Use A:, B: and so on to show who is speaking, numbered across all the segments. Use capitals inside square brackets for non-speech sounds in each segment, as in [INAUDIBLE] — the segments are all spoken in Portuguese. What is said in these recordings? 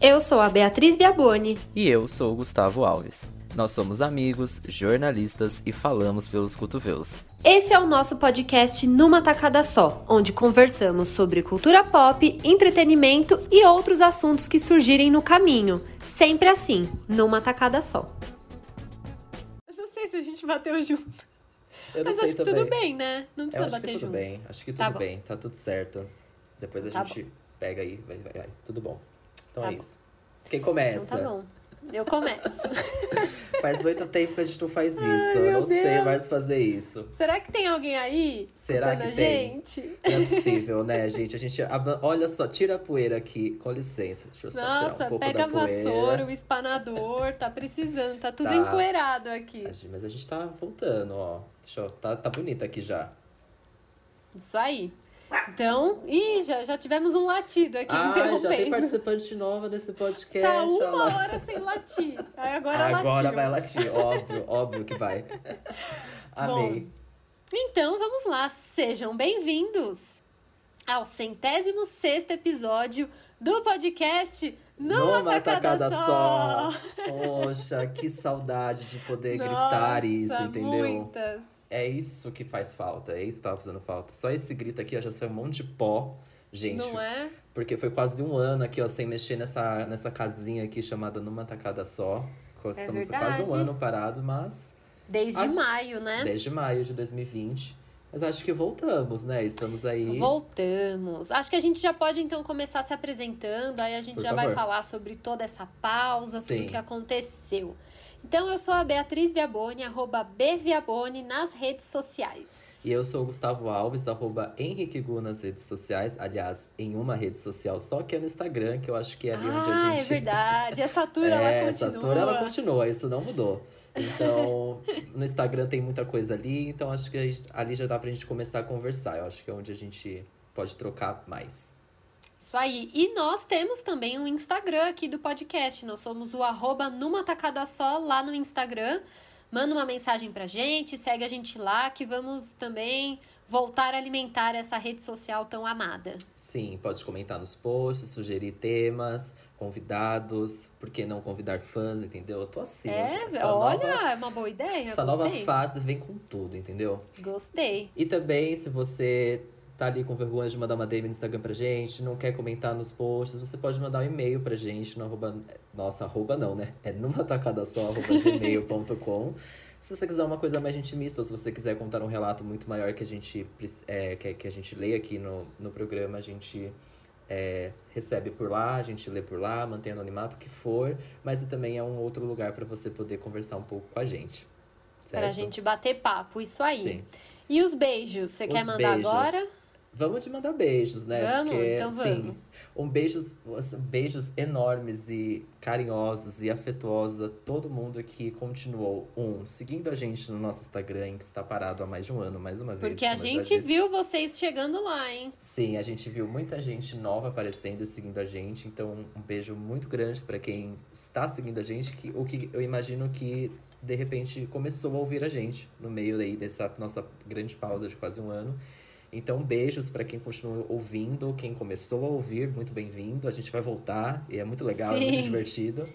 A: Eu sou a Beatriz Biaboni.
B: E eu sou o Gustavo Alves. Nós somos amigos, jornalistas e falamos pelos cotovelos.
A: Esse é o nosso podcast Numa Tacada Só, onde conversamos sobre cultura pop, entretenimento e outros assuntos que surgirem no caminho. Sempre assim, numa tacada só. Eu não sei se a gente bateu junto.
B: Eu
A: Mas
B: sei
A: acho que
B: também.
A: tudo bem, né? Não precisa
B: acho
A: bater
B: que tudo
A: junto.
B: bem. Acho que tudo
A: Tá bom.
B: bem. Tá tudo certo. Depois a
A: Tá
B: gente pega aí. Vai, vai, vai. Tudo bom. Então
A: Tá
B: é
A: bom.
B: isso. Quem começa?
A: Então tá bom. Eu começo. [LAUGHS]
B: Faz muito tempo que a gente não faz isso.
A: Ai,
B: eu não sei
A: Deus.
B: mais fazer isso.
A: Será que tem alguém aí?
B: Será que
A: a
B: tem?
A: gente?
B: Não é [LAUGHS] possível, né, gente? A gente. Olha só, tira a poeira aqui. Com licença. Deixa eu só tirar
A: Nossa,
B: um pouco
A: pega a
B: da poeira.
A: vassoura, o espanador, tá precisando, tá tudo
B: Tá.
A: empoeirado aqui.
B: A Mas a gente tá voltando, ó. Deixa eu, tá, tá bonita aqui já.
A: Isso aí. Então, ih, já, já tivemos um latido aqui
B: Ah, já tem
A: interrompendo.
B: participante nova nesse podcast.
A: Tá uma
B: lá.
A: hora sem latir. Aí agora,
B: Agora
A: latiu.
B: vai latir, óbvio, óbvio que vai. Amei.
A: Então, vamos lá. Sejam bem-vindos ao centésimo sexto episódio do podcast Numa, Tacada, Só.
B: Poxa, que saudade de poder
A: Nossa,
B: gritar isso, entendeu?
A: muitas.
B: É isso que faz falta, é isso que tava fazendo falta. Só esse grito aqui, ó, já saiu um monte de pó, gente.
A: Não é?
B: Porque foi quase um ano aqui, ó, sem mexer nessa, nessa casinha aqui chamada Numa Tacada Só. Estamos quase um
A: É verdade.
B: ano parado, mas
A: Desde
B: Acho-
A: maio, né?
B: desde maio de 2020. Mas acho que voltamos, né? Estamos aí.
A: Voltamos. Acho que a gente já pode então começar se apresentando, aí a gente
B: Por
A: já vai
B: favor.
A: falar sobre toda essa pausa,
B: Sim.
A: tudo que aconteceu. Então eu sou a Beatriz Viaboni, arroba Bviaboni nas redes sociais.
B: E eu sou o Gustavo Alves, arroba Henrique Gu nas redes sociais. Aliás, em uma rede social só, que é no Instagram, que eu acho que é ali onde a
A: ah,
B: gente.
A: é verdade. Essa [LAUGHS] tour
B: É,
A: ela
B: essa
A: continua.
B: tour ela continua, isso não mudou. Então, [LAUGHS] no Instagram tem muita coisa ali, então acho que gente- ali já dá pra gente começar a conversar. Eu acho que é onde a gente pode trocar mais.
A: Isso aí. E nós temos também um Instagram aqui do podcast. Nós somos o arroba numa tacada só lá no Instagram. Manda uma mensagem pra gente, segue a gente lá, que vamos também voltar a alimentar essa rede social tão amada.
B: Sim, pode comentar nos posts, sugerir temas, convidados, por que não convidar fãs, entendeu? Eu tô assim.
A: É,
B: essa
A: olha,
B: nova,
A: é uma boa ideia.
B: essa nova
A: gostei.
B: fase vem com tudo, entendeu?
A: Gostei.
B: E também, se você tá ali com vergonha de mandar uma DM no Instagram pra gente, não quer comentar nos posts, você pode mandar um e-mail pra gente no arroba... Nossa, arroba não, né? É numa tacada só, arroba [LAUGHS] gmail.com. Se você quiser uma coisa mais intimista, ou se você quiser contar um relato muito maior que a gente, é, que, que a gente lê aqui no, no programa, a gente é, recebe por lá, a gente lê por lá, mantém anonimato, o que for. Mas também é um outro lugar pra você poder conversar um pouco com a gente. Certo?
A: Pra gente bater papo, isso aí.
B: Sim.
A: E os beijos, você
B: Os
A: quer mandar
B: beijos.
A: agora?
B: Vamos de mandar beijos, né?
A: Vamos?
B: Porque,
A: Então
B: assim,
A: vamos.
B: um beijos, beijos enormes e carinhosos e afetuosos a todo mundo que continuou, um, seguindo a gente no nosso Instagram, que está parado há mais de um ano, mais uma vez.
A: Porque a gente viu vocês chegando lá, hein?
B: Sim, a gente viu muita gente nova aparecendo e seguindo a gente, então um beijo muito grande para quem está seguindo a gente, que o que eu imagino que de repente começou a ouvir a gente no meio aí dessa nossa grande pausa de quase um ano. Então, beijos para quem continua ouvindo, quem começou a ouvir, muito bem-vindo. A gente vai voltar e é muito legal, é
A: Sim.
B: muito divertido.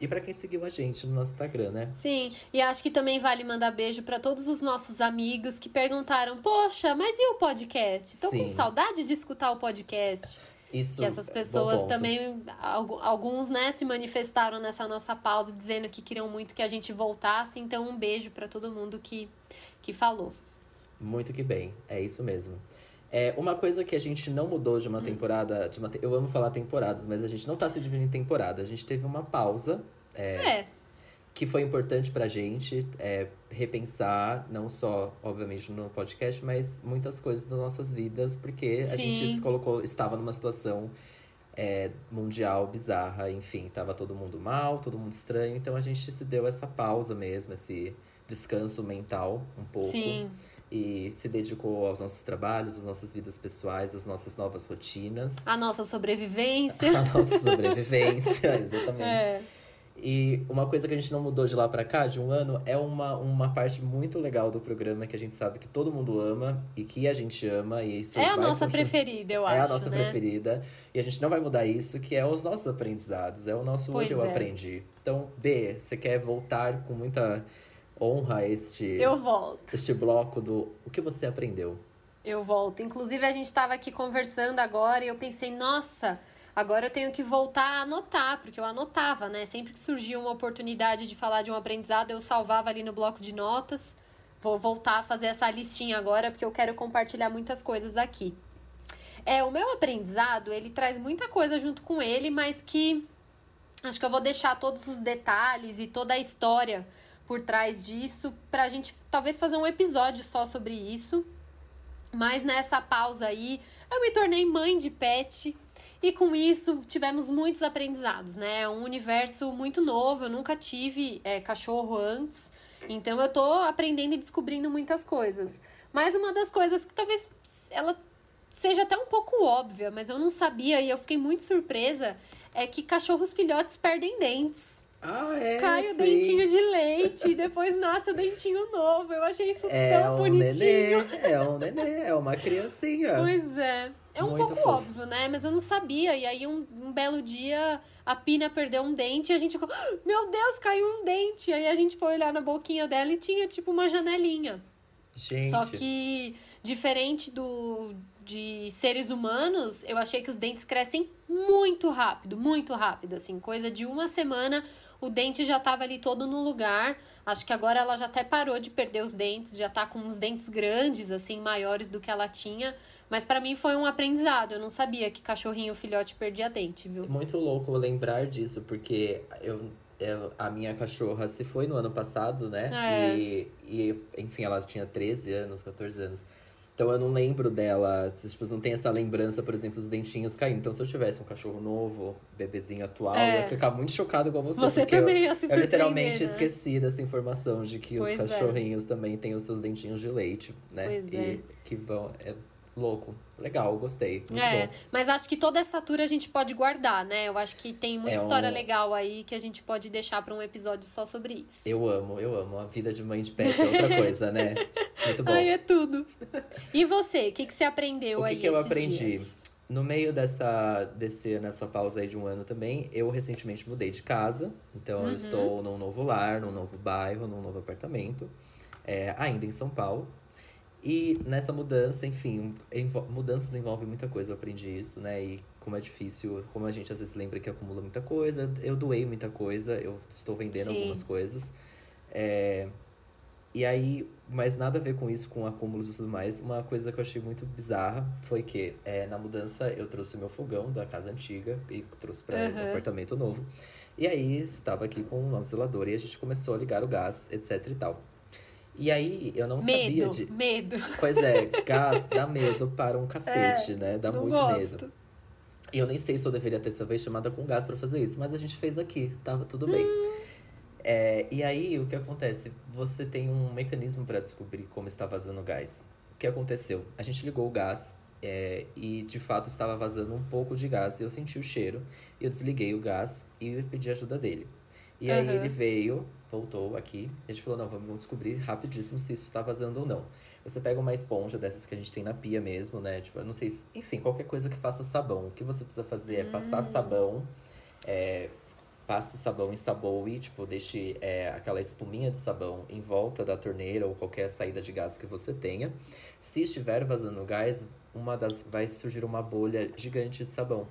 B: E para quem seguiu a gente no nosso Instagram, né?
A: Sim, e acho que também vale mandar beijo pra todos os nossos amigos que perguntaram: Poxa, mas e o podcast? Tô com
B: Sim.
A: saudade de escutar o podcast.
B: Isso.
A: Que essas pessoas também, algu- alguns, né, se manifestaram nessa nossa pausa dizendo que queriam muito que a gente voltasse. Então, um beijo pra todo mundo que, que falou.
B: Muito que bem, é isso mesmo. É, uma coisa que a gente não mudou de uma
A: Hum.
B: temporada. De uma te- Eu amo falar temporadas, mas a gente não tá se dividindo em temporada. A gente teve uma pausa
A: É,
B: que foi importante pra gente é, repensar, não só, obviamente, no podcast, mas muitas coisas das nossas vidas, porque a
A: Sim.
B: gente se colocou, estava numa situação é, mundial bizarra, enfim, tava todo mundo mal, todo mundo estranho, então a gente se deu essa pausa mesmo, esse descanso mental um pouco
A: sim.
B: E se dedicou aos nossos trabalhos, às nossas vidas pessoais, às nossas novas rotinas,
A: A nossa sobrevivência.
B: à nossa [LAUGHS] sobrevivência, exatamente.
A: É.
B: E uma coisa que a gente não mudou de lá pra cá, de um ano, é uma, uma parte muito legal do programa que a gente sabe que todo mundo ama e que a gente ama. E isso
A: é a nossa
B: continuar...
A: preferida, eu
B: é
A: acho.
B: É a nossa
A: né?
B: preferida. E a gente não vai mudar isso, que é os nossos aprendizados. É o nosso
A: pois
B: hoje eu
A: é.
B: aprendi. Então, B, você quer voltar com muita honra este,
A: Eu volto.
B: este bloco do o que você aprendeu?
A: Eu volto. Inclusive, a gente estava aqui conversando agora e eu pensei, nossa, agora eu tenho que voltar a anotar, porque eu anotava, né? Sempre que surgia uma oportunidade de falar de um aprendizado, eu salvava ali no bloco de notas. Vou voltar a fazer essa listinha agora, porque eu quero compartilhar muitas coisas aqui. É, o meu aprendizado, ele traz muita coisa junto com ele, mas que acho que eu vou deixar todos os detalhes e toda a história por trás disso pra gente talvez fazer um episódio só sobre isso. Mas nessa pausa aí, eu me tornei mãe de pet. E com isso tivemos muitos aprendizados, né? É um universo muito novo. Eu nunca tive é, cachorro antes. Então eu tô aprendendo e descobrindo muitas coisas. Mas uma das coisas que talvez ela seja até um pouco óbvia, mas eu não sabia e eu fiquei muito surpresa, é que cachorros filhotes perdem dentes.
B: Ah, é,
A: Cai o
B: sim.
A: dentinho de leite e depois nasce o dentinho novo. Eu achei isso
B: É
A: tão
B: um
A: bonitinho.
B: nenê, é um nenê, é uma criancinha.
A: Pois é. É um
B: Muito
A: pouco
B: fofo.
A: óbvio, né? Mas eu não sabia. E aí, um, um belo dia, a Pina perdeu um dente e a gente ficou, "Ah, meu Deus, caiu um dente. Aí a gente foi olhar na boquinha dela e tinha tipo uma janelinha.
B: Gente,
A: Só que, diferente do de seres humanos, eu achei que os dentes crescem muito rápido, muito rápido, assim, coisa de uma semana o dente já tava ali todo no lugar. Acho que agora ela já até parou de perder os dentes, já tá com uns dentes grandes, assim, maiores do que ela tinha. Mas para mim foi um aprendizado. Eu não sabia que cachorrinho filhote perdia dente, viu?
B: muito louco lembrar disso, porque eu, eu- a minha cachorra se foi no ano passado, né?
A: É.
B: E, e, enfim, ela tinha 13 anos, 14 anos. Então eu não lembro dela, tipo, não tem essa lembrança, por exemplo, dos dentinhos caindo. Então se eu tivesse um cachorro novo, bebezinho atual,
A: É.
B: eu ia ficar muito chocado igual você.
A: Você
B: porque
A: também
B: eu,
A: ia se
B: eu literalmente
A: né?
B: esqueci dessa informação de que
A: Pois
B: os
A: é.
B: cachorrinhos também têm os seus dentinhos de leite, né?
A: Pois
B: e
A: é.
B: que vão. É louco. Legal, gostei. Muito
A: É,
B: bom.
A: mas acho que toda essa tour a gente pode guardar, né? Eu acho que tem muita
B: É um-
A: história legal aí que a gente pode deixar para um episódio só sobre isso.
B: Eu amo, eu amo. A vida de mãe de pet é outra coisa, né? [LAUGHS] Muito bom.
A: Ai, é tudo. E você, o que, que você aprendeu
B: O que
A: aí
B: que eu aprendi?
A: dias?
B: No meio dessa, desse, nessa pausa aí de um ano também, eu recentemente mudei de casa. Então
A: Uhum.
B: eu estou num novo lar, num novo bairro, num novo apartamento. é, ainda em São Paulo. E nessa mudança, enfim, envo- mudanças envolvem muita coisa, eu aprendi isso, né? E como é difícil, como a gente às vezes lembra que acumula muita coisa, eu doei muita coisa, eu estou vendendo
A: Sim.
B: algumas coisas. É, e aí, mas nada a ver com isso, com acúmulos e tudo mais. Uma coisa que eu achei muito bizarra foi que é, na mudança eu trouxe meu fogão da casa antiga e trouxe para o
A: Aham.
B: apartamento novo. E aí estava aqui com o nosso zelador e a gente começou a ligar o gás, etc e tal. E aí eu não sabia
A: Medo,
B: de.
A: medo.
B: Pois é, [LAUGHS] gás dá medo para um cacete, né? Dá
A: É,
B: muito
A: gosto.
B: medo. E eu nem sei se eu deveria ter vez chamada com gás pra fazer isso, mas a gente fez aqui, tava tudo bem.
A: Hum.
B: É, e aí, o que acontece? Você tem um mecanismo pra descobrir como está vazando gás. O que aconteceu? A gente ligou o gás é, e, de fato, estava vazando um pouco de gás. E eu senti o cheiro. Eu desliguei o gás e pedi ajuda dele. E aí,
A: Aham.
B: ele veio, voltou aqui. E a gente falou, não, vamos descobrir rapidíssimo se isso está vazando ou não. Você pega uma esponja dessas que a gente tem na pia mesmo, né? Tipo, eu não sei se... Enfim, qualquer coisa que faça sabão. O que você precisa fazer é passar sabão... É, passe sabão em saboe, tipo, deixe é, aquela espuminha de sabão em volta da torneira ou qualquer saída de gás que você tenha. Se estiver vazando gás, uma das vai surgir uma bolha gigante de sabão.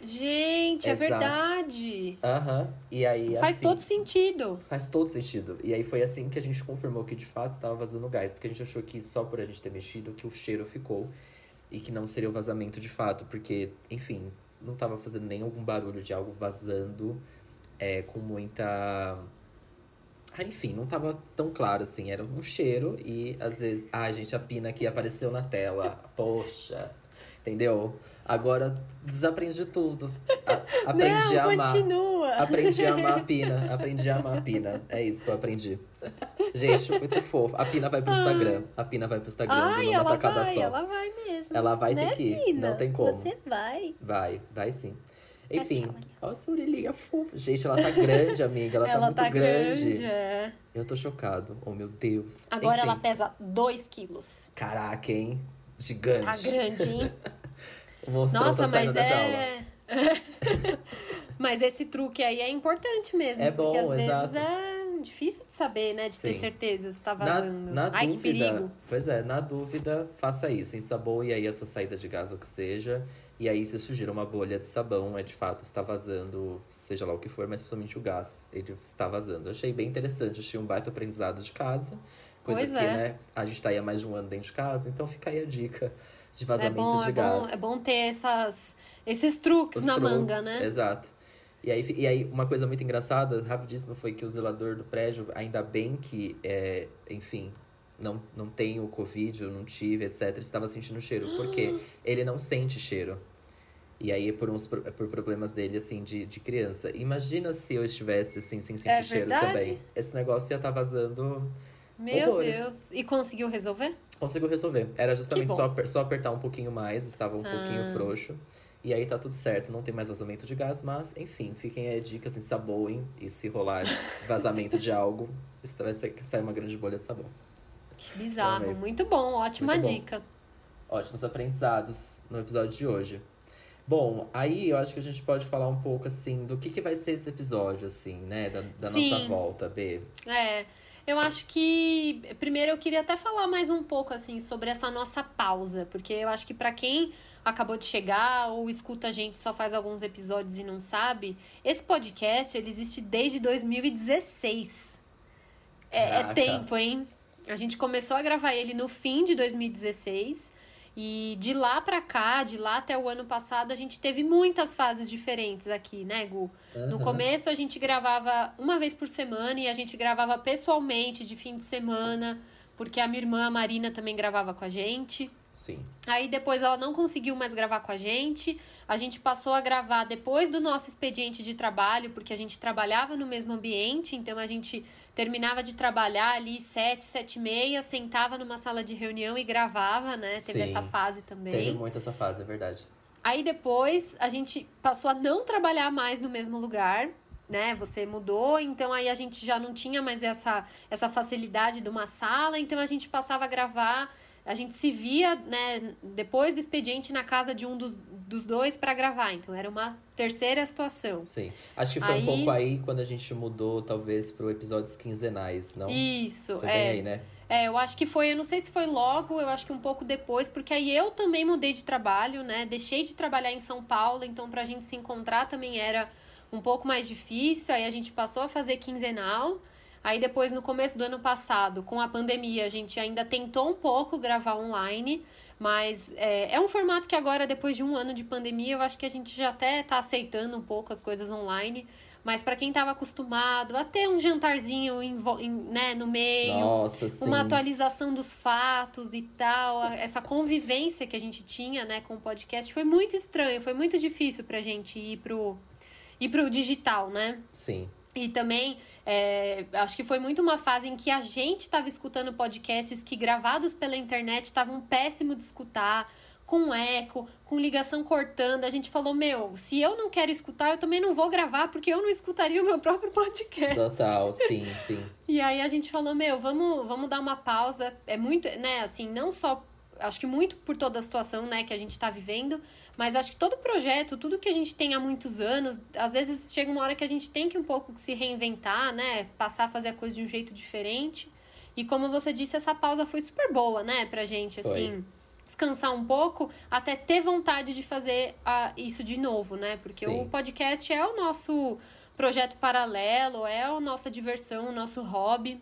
A: Gente, é
B: Exato.
A: verdade.
B: Aham. E aí
A: Faz
B: assim,
A: todo sentido.
B: faz todo sentido. E aí foi assim que a gente confirmou que de fato estava vazando gás, porque a gente achou que só por a gente ter mexido que o cheiro ficou e que não seria o vazamento de fato, porque, enfim, não tava fazendo nem algum barulho de algo vazando é, com muita. Ah, enfim, não tava tão claro assim. Era um cheiro e às vezes. Ah, gente, a pina aqui apareceu na tela. Poxa. Entendeu? Agora desaprendi tudo. A- [LAUGHS] aprendi
A: não,
B: a amar.
A: continua.
B: Aprendi a amar a Pina. [LAUGHS] Aprendi a amar a Pina. É isso que eu aprendi. Gente, muito fofo. A Pina vai pro Instagram. A Pina vai pro Instagram
A: Ai,
B: Numa
A: ela
B: Tacada
A: vai,
B: Só.
A: ela vai mesmo.
B: Ela vai
A: né,
B: ter que ir,
A: Pina?
B: não tem como.
A: Você vai.
B: Vai, vai sim. Enfim, olha a Surilinha fofa. Gente, ela tá grande, amiga. Ela, ela tá muito tá grande. grande
A: é.
B: Eu tô chocado. Oh, meu Deus.
A: Agora Enfim. ela pesa 2 quilos.
B: Caraca, hein? Gigante.
A: Tá grande, hein? [LAUGHS]
B: o Nossa, tá mas é... [LAUGHS]
A: mas esse truque aí é importante mesmo.
B: É bom,
A: porque às
B: exato.
A: vezes é difícil de saber, né? De Sim. ter certeza se tá vazando.
B: Na, na
A: Ai,
B: dúvida,
A: que perigo.
B: Pois é, na dúvida, faça isso. Ensaboe aí a sua saída de gás, ou que seja. E aí, se surgir uma bolha de sabão, é de fato está vazando, seja lá o que for, mas principalmente o gás, ele está vazando. Eu achei bem interessante, achei um baita aprendizado de casa. Coisa
A: pois
B: que,
A: é.
B: né, a gente está aí há mais de um ano dentro de casa, então fica aí a dica de vazamento
A: é bom,
B: de
A: é
B: gás.
A: Bom, é bom ter essas, esses truques
B: Os
A: na
B: truques,
A: manga, né?
B: Exato. E aí, e aí, uma coisa muito engraçada, rapidíssima, foi que o zelador do prédio, ainda bem que, é, enfim, não, não tem o Covid, eu não tive, etc., estava sentindo cheiro. Porque [GASPS] ele não sente cheiro. E aí, por, uns, por problemas dele, assim, de, de criança. Imagina se eu estivesse, assim, sem sentir
A: é
B: cheiros também. Esse negócio ia estar tá vazando.
A: Meu
B: horrores.
A: Deus. E conseguiu resolver?
B: Conseguiu resolver. Era justamente só, só apertar um pouquinho mais, estava um ah. pouquinho frouxo. E aí tá tudo certo, não tem mais vazamento de gás, mas enfim, fiquem aí dicas, assim, saboem. E se rolar [LAUGHS] vazamento de algo, isso vai sair uma grande bolha de sabão.
A: Que bizarro, muito bom, ótima
B: muito
A: dica.
B: Bom. Ótimos aprendizados no episódio de hoje. Bom, aí eu acho que a gente pode falar um pouco, assim, do que, que vai ser esse episódio, assim, né? Da, da nossa volta, B.
A: É, eu acho que... Primeiro eu queria até falar mais um pouco, assim, sobre essa nossa pausa. Porque eu acho que para quem acabou de chegar ou escuta a gente só faz alguns episódios e não sabe, esse podcast, ele existe desde 2016. É, é tempo, hein? A gente começou a gravar ele no fim de 2016 e de lá para cá, de lá até o ano passado, a gente teve muitas fases diferentes aqui, né, Gu? Uhum. No começo a gente gravava uma vez por semana e a gente gravava pessoalmente de fim de semana, porque a minha irmã a Marina também gravava com a gente.
B: Sim.
A: Aí depois ela não conseguiu mais gravar com a gente. A gente passou a gravar depois do nosso expediente de trabalho, porque a gente trabalhava no mesmo ambiente, então a gente terminava de trabalhar ali sete, sete e meia, sentava numa sala de reunião e gravava, né? Teve
B: Sim,
A: essa fase também.
B: Teve muito essa fase, é verdade.
A: Aí depois a gente passou a não trabalhar mais no mesmo lugar, né? Você mudou, então aí a gente já não tinha mais essa, essa facilidade de uma sala, então a gente passava a gravar a gente se via, né, depois do expediente na casa de um dos, dos dois para gravar. Então era uma terceira situação.
B: Sim. Acho que foi aí... um pouco aí quando a gente mudou, talvez, para episódios quinzenais, não?
A: Isso,
B: foi
A: é.
B: aí, né?
A: É, eu acho que foi, eu não sei se foi logo, eu acho que um pouco depois, porque aí eu também mudei de trabalho, né? Deixei de trabalhar em São Paulo, então pra gente se encontrar também era um pouco mais difícil. Aí a gente passou a fazer quinzenal. Aí depois, no começo do ano passado, com a pandemia, a gente ainda tentou um pouco gravar online, mas é, é um formato que agora, depois de um ano de pandemia, eu acho que a gente já até está aceitando um pouco as coisas online. Mas para quem estava acostumado a ter um jantarzinho em, em, né, no meio,
B: Nossa,
A: uma atualização dos fatos e tal, essa convivência que a gente tinha né, com o podcast foi muito estranho, foi muito difícil para a gente ir pro, ir pro digital, né?
B: Sim.
A: E também, é, acho que foi muito uma fase em que a gente estava escutando podcasts que, gravados pela internet, estavam péssimo de escutar, com eco, com ligação cortando. A gente falou: Meu, se eu não quero escutar, eu também não vou gravar, porque eu não escutaria o meu próprio podcast.
B: Total, [LAUGHS] sim, sim.
A: e aí a gente falou: Meu, vamos, vamos dar uma pausa. É muito, né, assim, não só. Acho que muito por toda a situação, né, que a gente está vivendo, mas acho que todo projeto, tudo que a gente tem há muitos anos, às vezes chega uma hora que a gente tem que um pouco se reinventar, né? Passar a fazer a coisa de um jeito diferente. E como você disse, essa pausa foi super boa, né, pra gente, assim. Foi. Descansar um pouco, até ter vontade de fazer uh, isso de novo, né? Porque Sim. o podcast é o nosso projeto paralelo, é a nossa diversão, o nosso hobby.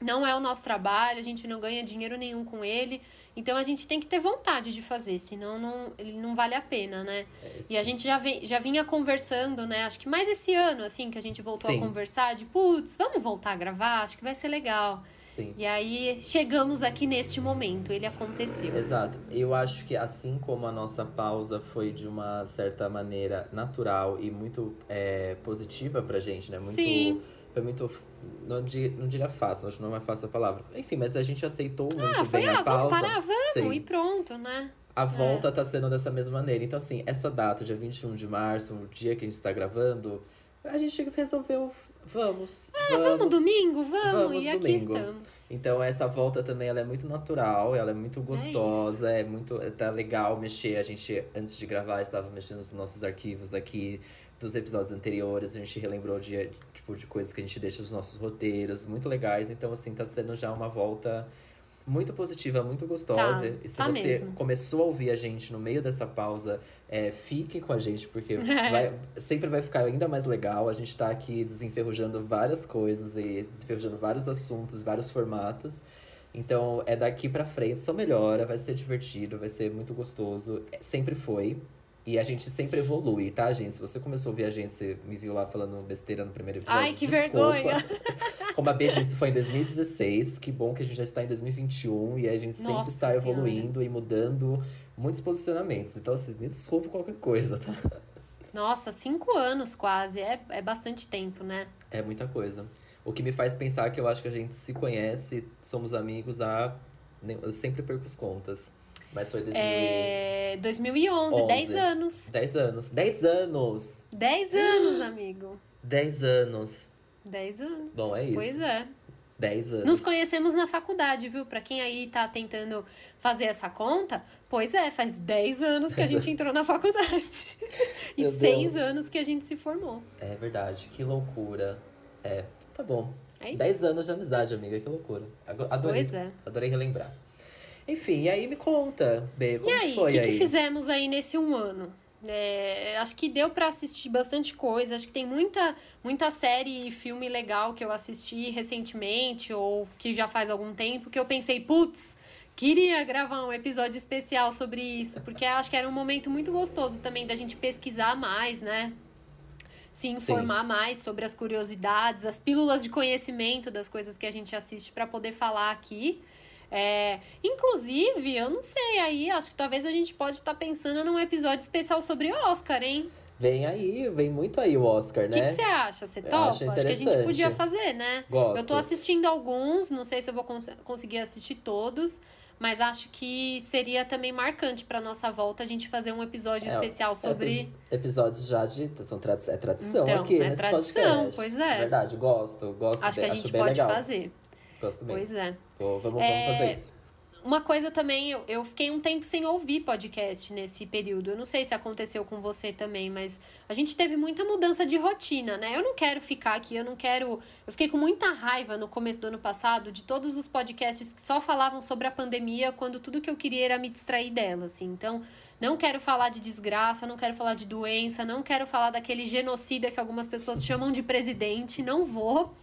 A: Não é o nosso trabalho, a gente não ganha dinheiro nenhum com ele. Então a gente tem que ter vontade de fazer, senão não, ele não vale a pena, né? É, e a gente já, vem, já vinha conversando, né? Acho que mais esse ano, assim, que a gente voltou sim. a conversar, de putz, vamos voltar a gravar, acho que vai ser legal.
B: Sim.
A: E aí chegamos aqui neste momento, ele aconteceu.
B: Exato. Eu acho que assim como a nossa pausa foi de uma certa maneira natural e muito é, positiva pra gente, né? Muito.
A: Sim
B: foi muito. Não, diria, não diria fácil, acho que não é fácil a palavra. Enfim, mas a gente aceitou
A: ah,
B: muito
A: foi,
B: bem
A: ah,
B: a pausa.
A: Vamos parar, vamos, Sim. e pronto, né?
B: a volta tá sendo dessa mesma maneira. Então, assim, essa data, dia 21 de março, o dia que a gente tá gravando, a gente resolveu, vamos.
A: É, vamos, domingo, vamos,
B: vamos
A: e aqui
B: domingo.
A: estamos.
B: Então, essa volta também, ela é muito natural, ela é muito gostosa, é, muito, tá legal mexer. A gente, antes de gravar, estava mexendo nos nossos arquivos aqui dos episódios anteriores, a gente relembrou de, tipo, de coisas que a gente deixa nos nossos roteiros, muito legais. Então, assim, tá sendo já uma volta muito positiva, muito gostosa.
A: Tá,
B: e se
A: tá
B: você
A: mesmo.
B: começou a ouvir a gente no meio dessa pausa, é, fique com a gente, porque [LAUGHS] vai- sempre vai ficar ainda mais legal. A gente tá aqui desenferrujando várias coisas e desenferrujando vários assuntos, vários formatos. Então, é daqui pra frente, só melhora, vai ser divertido, vai ser muito gostoso. É, Sempre foi. E a gente sempre evolui, tá, gente? Se você começou a ouvir a gente, você me viu lá falando besteira no primeiro episódio.
A: Ai, que
B: desculpa.
A: vergonha. [LAUGHS]
B: Como a B disse, foi em 2016. Que bom que a gente já está em 2021 e a gente sempre
A: Nossa
B: está
A: Senhora.
B: evoluindo e mudando muitos posicionamentos. Então, assim, me desculpe qualquer coisa, tá?
A: Nossa, cinco anos quase. É, é bastante tempo, né?
B: É muita coisa. O que me faz pensar que eu acho que a gente se conhece, somos amigos há. Eu sempre perco as contas. Mas foi 2000
A: É 2011,
B: 11.
A: 10 anos.
B: 10 anos. 10 anos!
A: 10 anos, amigo.
B: 10 anos.
A: 10 anos.
B: Bom, é isso.
A: Pois é.
B: 10 anos.
A: Nos conhecemos na faculdade, viu? Pra quem aí tá tentando fazer essa conta, pois é, faz 10 anos que a gente entrou na faculdade. [LAUGHS] e
B: Meu
A: 6
B: Deus.
A: anos que a gente se formou.
B: É verdade, que loucura. É, tá bom.
A: É isso.
B: 10 anos de amizade, amiga, que loucura. Adorei,
A: Pois é.
B: adorei relembrar. Enfim, e aí me conta, B, como
A: E aí, o
B: foi
A: que,
B: aí?
A: que fizemos aí nesse um ano? É, acho que deu pra assistir bastante coisa. Acho que tem muita, muita série e filme legal que eu assisti recentemente ou que já faz algum tempo que eu pensei, putz, queria gravar um episódio especial sobre isso, porque acho que era um momento muito gostoso também da gente pesquisar mais, né? Se informar mais sobre as curiosidades, as pílulas de conhecimento das coisas que a gente assiste pra poder falar aqui. É, inclusive, eu não sei aí, acho que talvez a gente pode estar pensando num episódio especial sobre Oscar, hein?
B: Vem aí, vem muito aí o Oscar,
A: O que
B: né?
A: que você acha? Você topa?
B: acho
A: que a gente podia fazer, né?
B: Gosto.
A: Eu tô assistindo alguns, não sei se eu vou cons- conseguir assistir todos, mas acho que seria também marcante pra nossa volta a gente fazer um episódio
B: É,
A: especial sobre.
B: Epi- Episódios já de. São tradi é tradição
A: Então,
B: aqui
A: é
B: nesse
A: tradição,
B: podcast.
A: pois é.
B: Verdade, gosto. gosto
A: Acho que
B: bem,
A: a gente pode
B: legal.
A: fazer.
B: Gosto.
A: Pois é.
B: Vou- vamos,
A: É,
B: vamos fazer isso.
A: Uma coisa também, eu, eu fiquei um tempo sem ouvir podcast nesse período. Eu não sei se aconteceu com você também, mas a gente teve muita mudança de rotina, né? Eu não quero ficar aqui, eu não quero. Eu fiquei com muita raiva no começo do ano passado de todos os podcasts que só falavam sobre a pandemia, quando tudo que eu queria era me distrair dela, assim. Então, não quero falar de desgraça, não quero falar de doença, não quero falar daquele genocida que algumas pessoas chamam de presidente, não vou.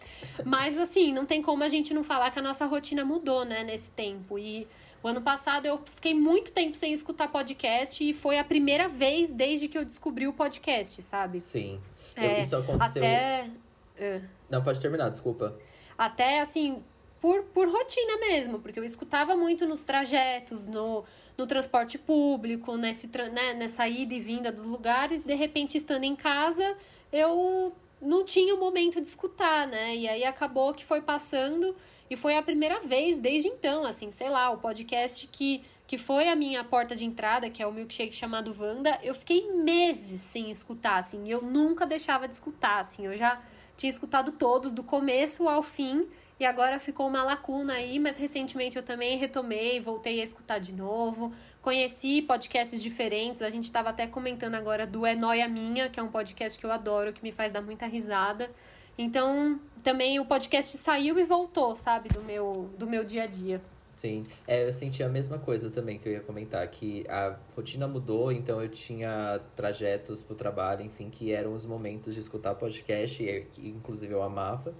A: Mas assim, não tem como a gente não falar que a nossa rotina mudou, né, nesse tempo. E o ano passado eu fiquei muito tempo sem escutar podcast e foi a primeira vez desde que eu descobri o podcast, sabe?
B: Sim. Eu-
A: É,
B: isso aconteceu.
A: Até. é.
B: Não, pode terminar, desculpa.
A: Até assim, por, por rotina mesmo, porque eu escutava muito nos trajetos, no, no transporte público, nesse, né, nessa ida e vinda dos lugares, de repente estando em casa, eu não tinha o momento de escutar, né? E aí acabou que foi passando e foi a primeira vez desde então, assim, sei lá, o podcast que, que foi a minha porta de entrada, que é o milkshake chamado Wanda, eu fiquei meses sem escutar, assim, eu nunca deixava de escutar, assim, eu já tinha escutado todos, do começo ao fim, e agora ficou uma lacuna aí, mas recentemente eu também retomei, voltei a escutar de novo. Conheci podcasts diferentes, a gente estava até comentando agora do É Noia Minha, que é um podcast que eu adoro, que me faz dar muita risada. Então, também o podcast saiu e voltou, sabe, do meu, do meu dia a dia.
B: Sim, é, eu senti a mesma coisa também que eu ia comentar, que a rotina mudou, então eu tinha trajetos pro trabalho, enfim, que eram os momentos de escutar podcast, que inclusive eu amava.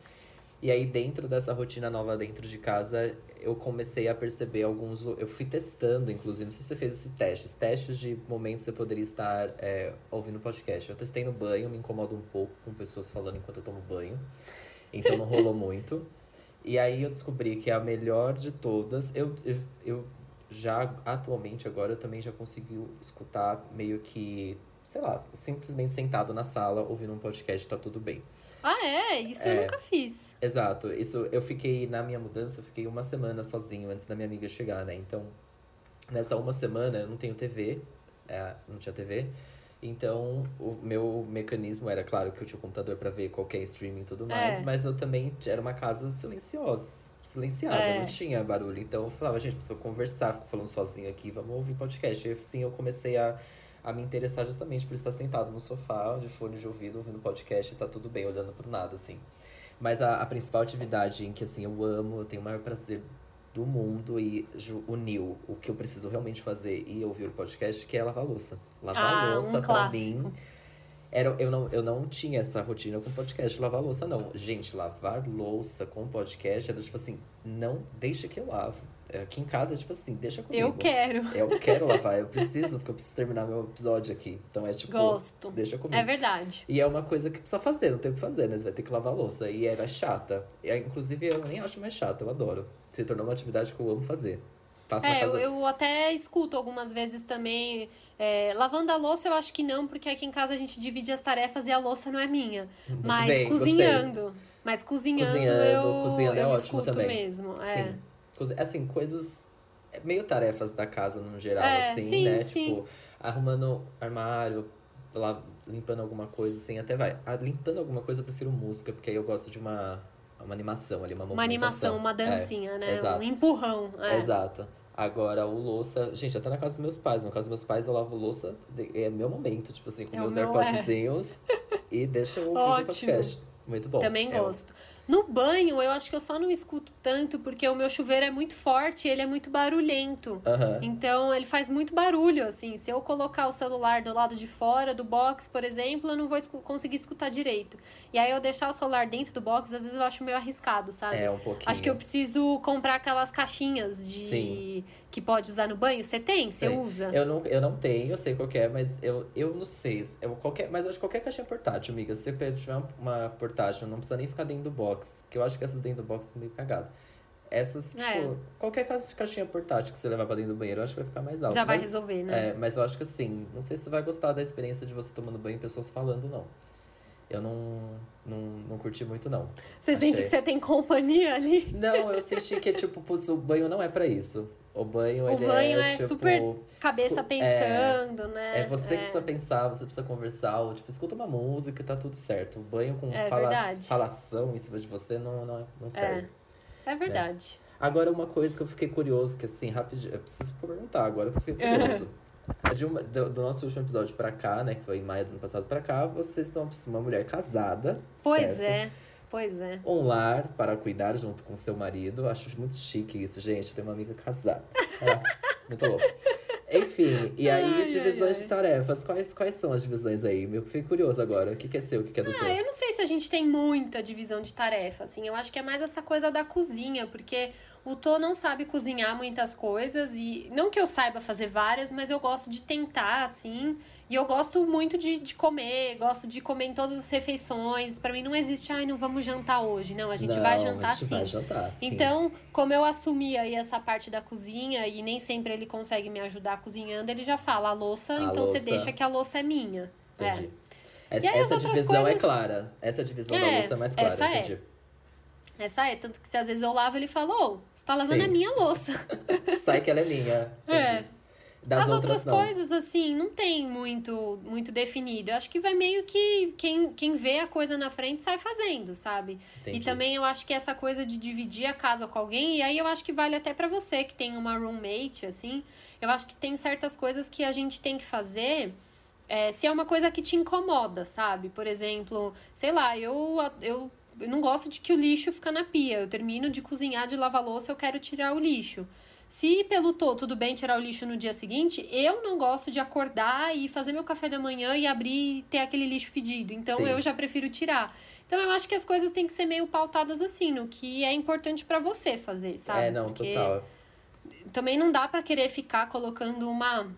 B: E aí, dentro dessa rotina nova dentro de casa, eu comecei a perceber alguns. Eu fui testando, inclusive, não sei se você fez esses testes, testes de momentos que você poderia estar é, ouvindo podcast. Eu testei no banho, me incomoda um pouco com pessoas falando enquanto eu tomo banho, então não rolou [LAUGHS] muito. E aí eu descobri que a melhor de todas, eu, eu, eu já atualmente agora eu também já consegui escutar meio que, sei lá, simplesmente sentado na sala ouvindo um podcast, tá tudo bem.
A: Ah, é? Isso eu
B: É.
A: nunca fiz.
B: Exato, isso eu fiquei na minha mudança, eu fiquei uma semana sozinho antes da minha amiga chegar, né? Então nessa uma semana eu não tenho TV, é, não tinha TV. Então, o meu mecanismo era, claro, que eu tinha o computador para ver qualquer streaming e tudo mais,
A: É.
B: mas eu também era uma casa silenciosa, silenciada,
A: É.
B: não tinha barulho. Então, eu falava, gente, preciso conversar, fico falando sozinho aqui, vamos ouvir podcast. E assim, eu comecei a, a me interessar justamente por estar sentado no sofá, de fone de ouvido, ouvindo podcast e tá tudo bem, olhando pro nada, assim. Mas a, a principal atividade em que, assim, eu amo, eu tenho o maior prazer do mundo e uniu o que eu preciso realmente fazer e ouvir o podcast, que é lavar louça. Lavar
A: Ah,
B: louça,
A: um
B: pra mim, era, eu, não, eu não tinha essa rotina com podcast lavar louça, não. Gente, lavar louça com podcast é do tipo assim, não deixa que eu lavo. É, Aqui em casa é tipo assim, deixa comigo.
A: Eu quero.
B: Eu quero lavar, eu preciso, porque eu preciso terminar meu episódio aqui. Então é tipo,
A: Gosto.
B: deixa comigo.
A: É verdade.
B: E é uma coisa que precisa fazer, não tem o que fazer, né? Você vai ter que lavar a louça. E era chata. E, inclusive, eu nem acho mais chata, eu adoro. Se tornou uma atividade que eu amo fazer. Faço
A: É, eu, eu até escuto algumas vezes também. é, lavando a louça, eu acho que não, porque aqui em casa a gente divide as tarefas e a louça não é minha.
B: Muito
A: Mas
B: bem,
A: cozinhando. Mas cozinhando,
B: Cozinhando,
A: eu,
B: cozinhando é
A: eu
B: ótimo
A: escuto
B: também.
A: mesmo. É.
B: Assim, coisas. Meio tarefas da casa no geral,
A: É,
B: assim,
A: sim,
B: né?
A: sim.
B: Tipo, arrumando armário, lá, limpando alguma coisa, assim, até vai. Ah, limpando alguma coisa, eu prefiro música, porque aí eu gosto de uma, uma animação ali, uma
A: Uma animação, uma
B: É,
A: dancinha, né?
B: exato.
A: Um empurrão. É.
B: Exato. Agora, o louça. Gente, até na casa dos meus pais. Na casa dos meus pais, eu lavo louça. É meu momento, tipo assim, com
A: É
B: meus
A: meu, é.
B: airpodzinhos. e deixa eu ouvir o [LAUGHS] podcast. Muito bom.
A: Também
B: É,
A: gosto. No banho, eu acho que eu só não escuto tanto porque o meu chuveiro é muito forte e ele é muito barulhento. Então, ele faz muito barulho, assim. Se eu colocar o celular do lado de fora do box, por exemplo, eu não vou escu- conseguir escutar direito. E aí, eu deixar o celular dentro do box, às vezes eu acho meio arriscado, sabe?
B: É, um pouquinho.
A: Acho que eu preciso comprar aquelas caixinhas de
B: Sim.
A: que pode usar no banho. Você tem? Você usa?
B: Eu não, eu não tenho, eu sei qual que é, mas eu, eu não sei. Eu, qualquer, mas eu acho que qualquer caixinha portátil, amiga. Se você tiver uma portátil, não precisa nem ficar dentro do box. Que eu acho que essas dentro do box estão meio cagadas. Essas, tipo,
A: É.
B: qualquer ca- caixinha portátil que você levar pra dentro do banheiro, eu acho que vai ficar mais alto.
A: Já vai
B: Mas-
A: resolver, né?
B: É, mas eu acho que assim, não sei se você vai gostar da experiência de você tomando banho e pessoas falando, não. Eu não, não, não curti muito, não.
A: Você sente
B: achei.
A: que você tem companhia ali?
B: Não, eu senti que, tipo, putz, o banho não é pra isso. O banho,
A: O
B: ele
A: banho
B: é,
A: é
B: tipo...
A: super Cabeça
B: escu-
A: pensando, né?
B: É você que precisa pensar, você precisa conversar, ou, tipo, escuta uma música e tá tudo certo. O banho com
A: É
B: fala, falação em cima de você não, não, não serve.
A: É verdade.
B: Agora, uma coisa que eu fiquei curioso, que assim, rapidinho, eu preciso perguntar agora, que eu fiquei curioso. [LAUGHS] De uma- do, do nosso último episódio pra cá, né, que foi em maio do ano passado pra cá, vocês estão uma mulher casada.
A: Pois
B: certo?
A: é, pois é.
B: Um lar para cuidar junto com seu marido. Acho muito chique isso, gente. Eu tenho uma amiga casada. Ah, [LAUGHS] muito louco. Enfim, e aí,
A: Ai, ai,
B: divisões
A: ai.
B: de tarefas. Quais, quais são as divisões aí? Eu fiquei curioso agora. O que, que é seu, o que, que é do teu?
A: Ah, eu não sei se a gente tem muita divisão de tarefa, assim. Eu acho que é mais essa coisa da cozinha, porque o Tô não sabe cozinhar muitas coisas e não que eu saiba fazer várias, mas eu gosto de tentar, assim. E eu gosto muito de, de comer, gosto de comer em todas as refeições. Pra mim não existe, ai, não vamos jantar hoje. Não, a gente
B: Não,
A: vai jantar
B: a gente
A: sim.
B: vai jantar, sim.
A: Então, como eu assumi aí essa parte da cozinha e nem sempre ele consegue me ajudar cozinhando, ele já fala a louça,
B: A
A: então você
B: louça.
A: deixa que a louça é minha.
B: Entendi.
A: É.
B: Essa, essa divisão é
A: coisas-
B: clara. Essa divisão da
A: É,
B: louça é mais clara,
A: essa é.
B: entendi.
A: Essa é, tanto que se às vezes eu lavo, ele fala, ô, você tá lavando
B: Sim.
A: a minha louça. [LAUGHS]
B: Sai que ela é minha.
A: É.
B: Das
A: As outras,
B: não.
A: coisas, assim, não tem muito, muito definido. Eu acho que vai meio que quem, quem vê a coisa na frente sai fazendo, sabe?
B: Entendi.
A: E também eu acho que essa coisa de dividir a casa com alguém, e aí eu acho que vale até pra você que tem uma roommate, assim. Eu acho que tem certas coisas que a gente tem que fazer é, se é uma coisa que te incomoda, sabe? Por exemplo, sei lá, eu, eu, eu não gosto de que o lixo fica na pia. Eu termino de cozinhar, de lavar louça, eu quero tirar o lixo. Se pelo tô tudo bem tirar o lixo no dia seguinte, eu não gosto de acordar e fazer meu café da manhã e abrir e ter aquele lixo fedido. Então
B: Sim.
A: eu já prefiro tirar. Então eu acho que as coisas têm que ser meio pautadas assim, no que é importante pra você fazer, sabe?
B: É, não,
A: Porque
B: total.
A: também não dá pra querer ficar colocando uma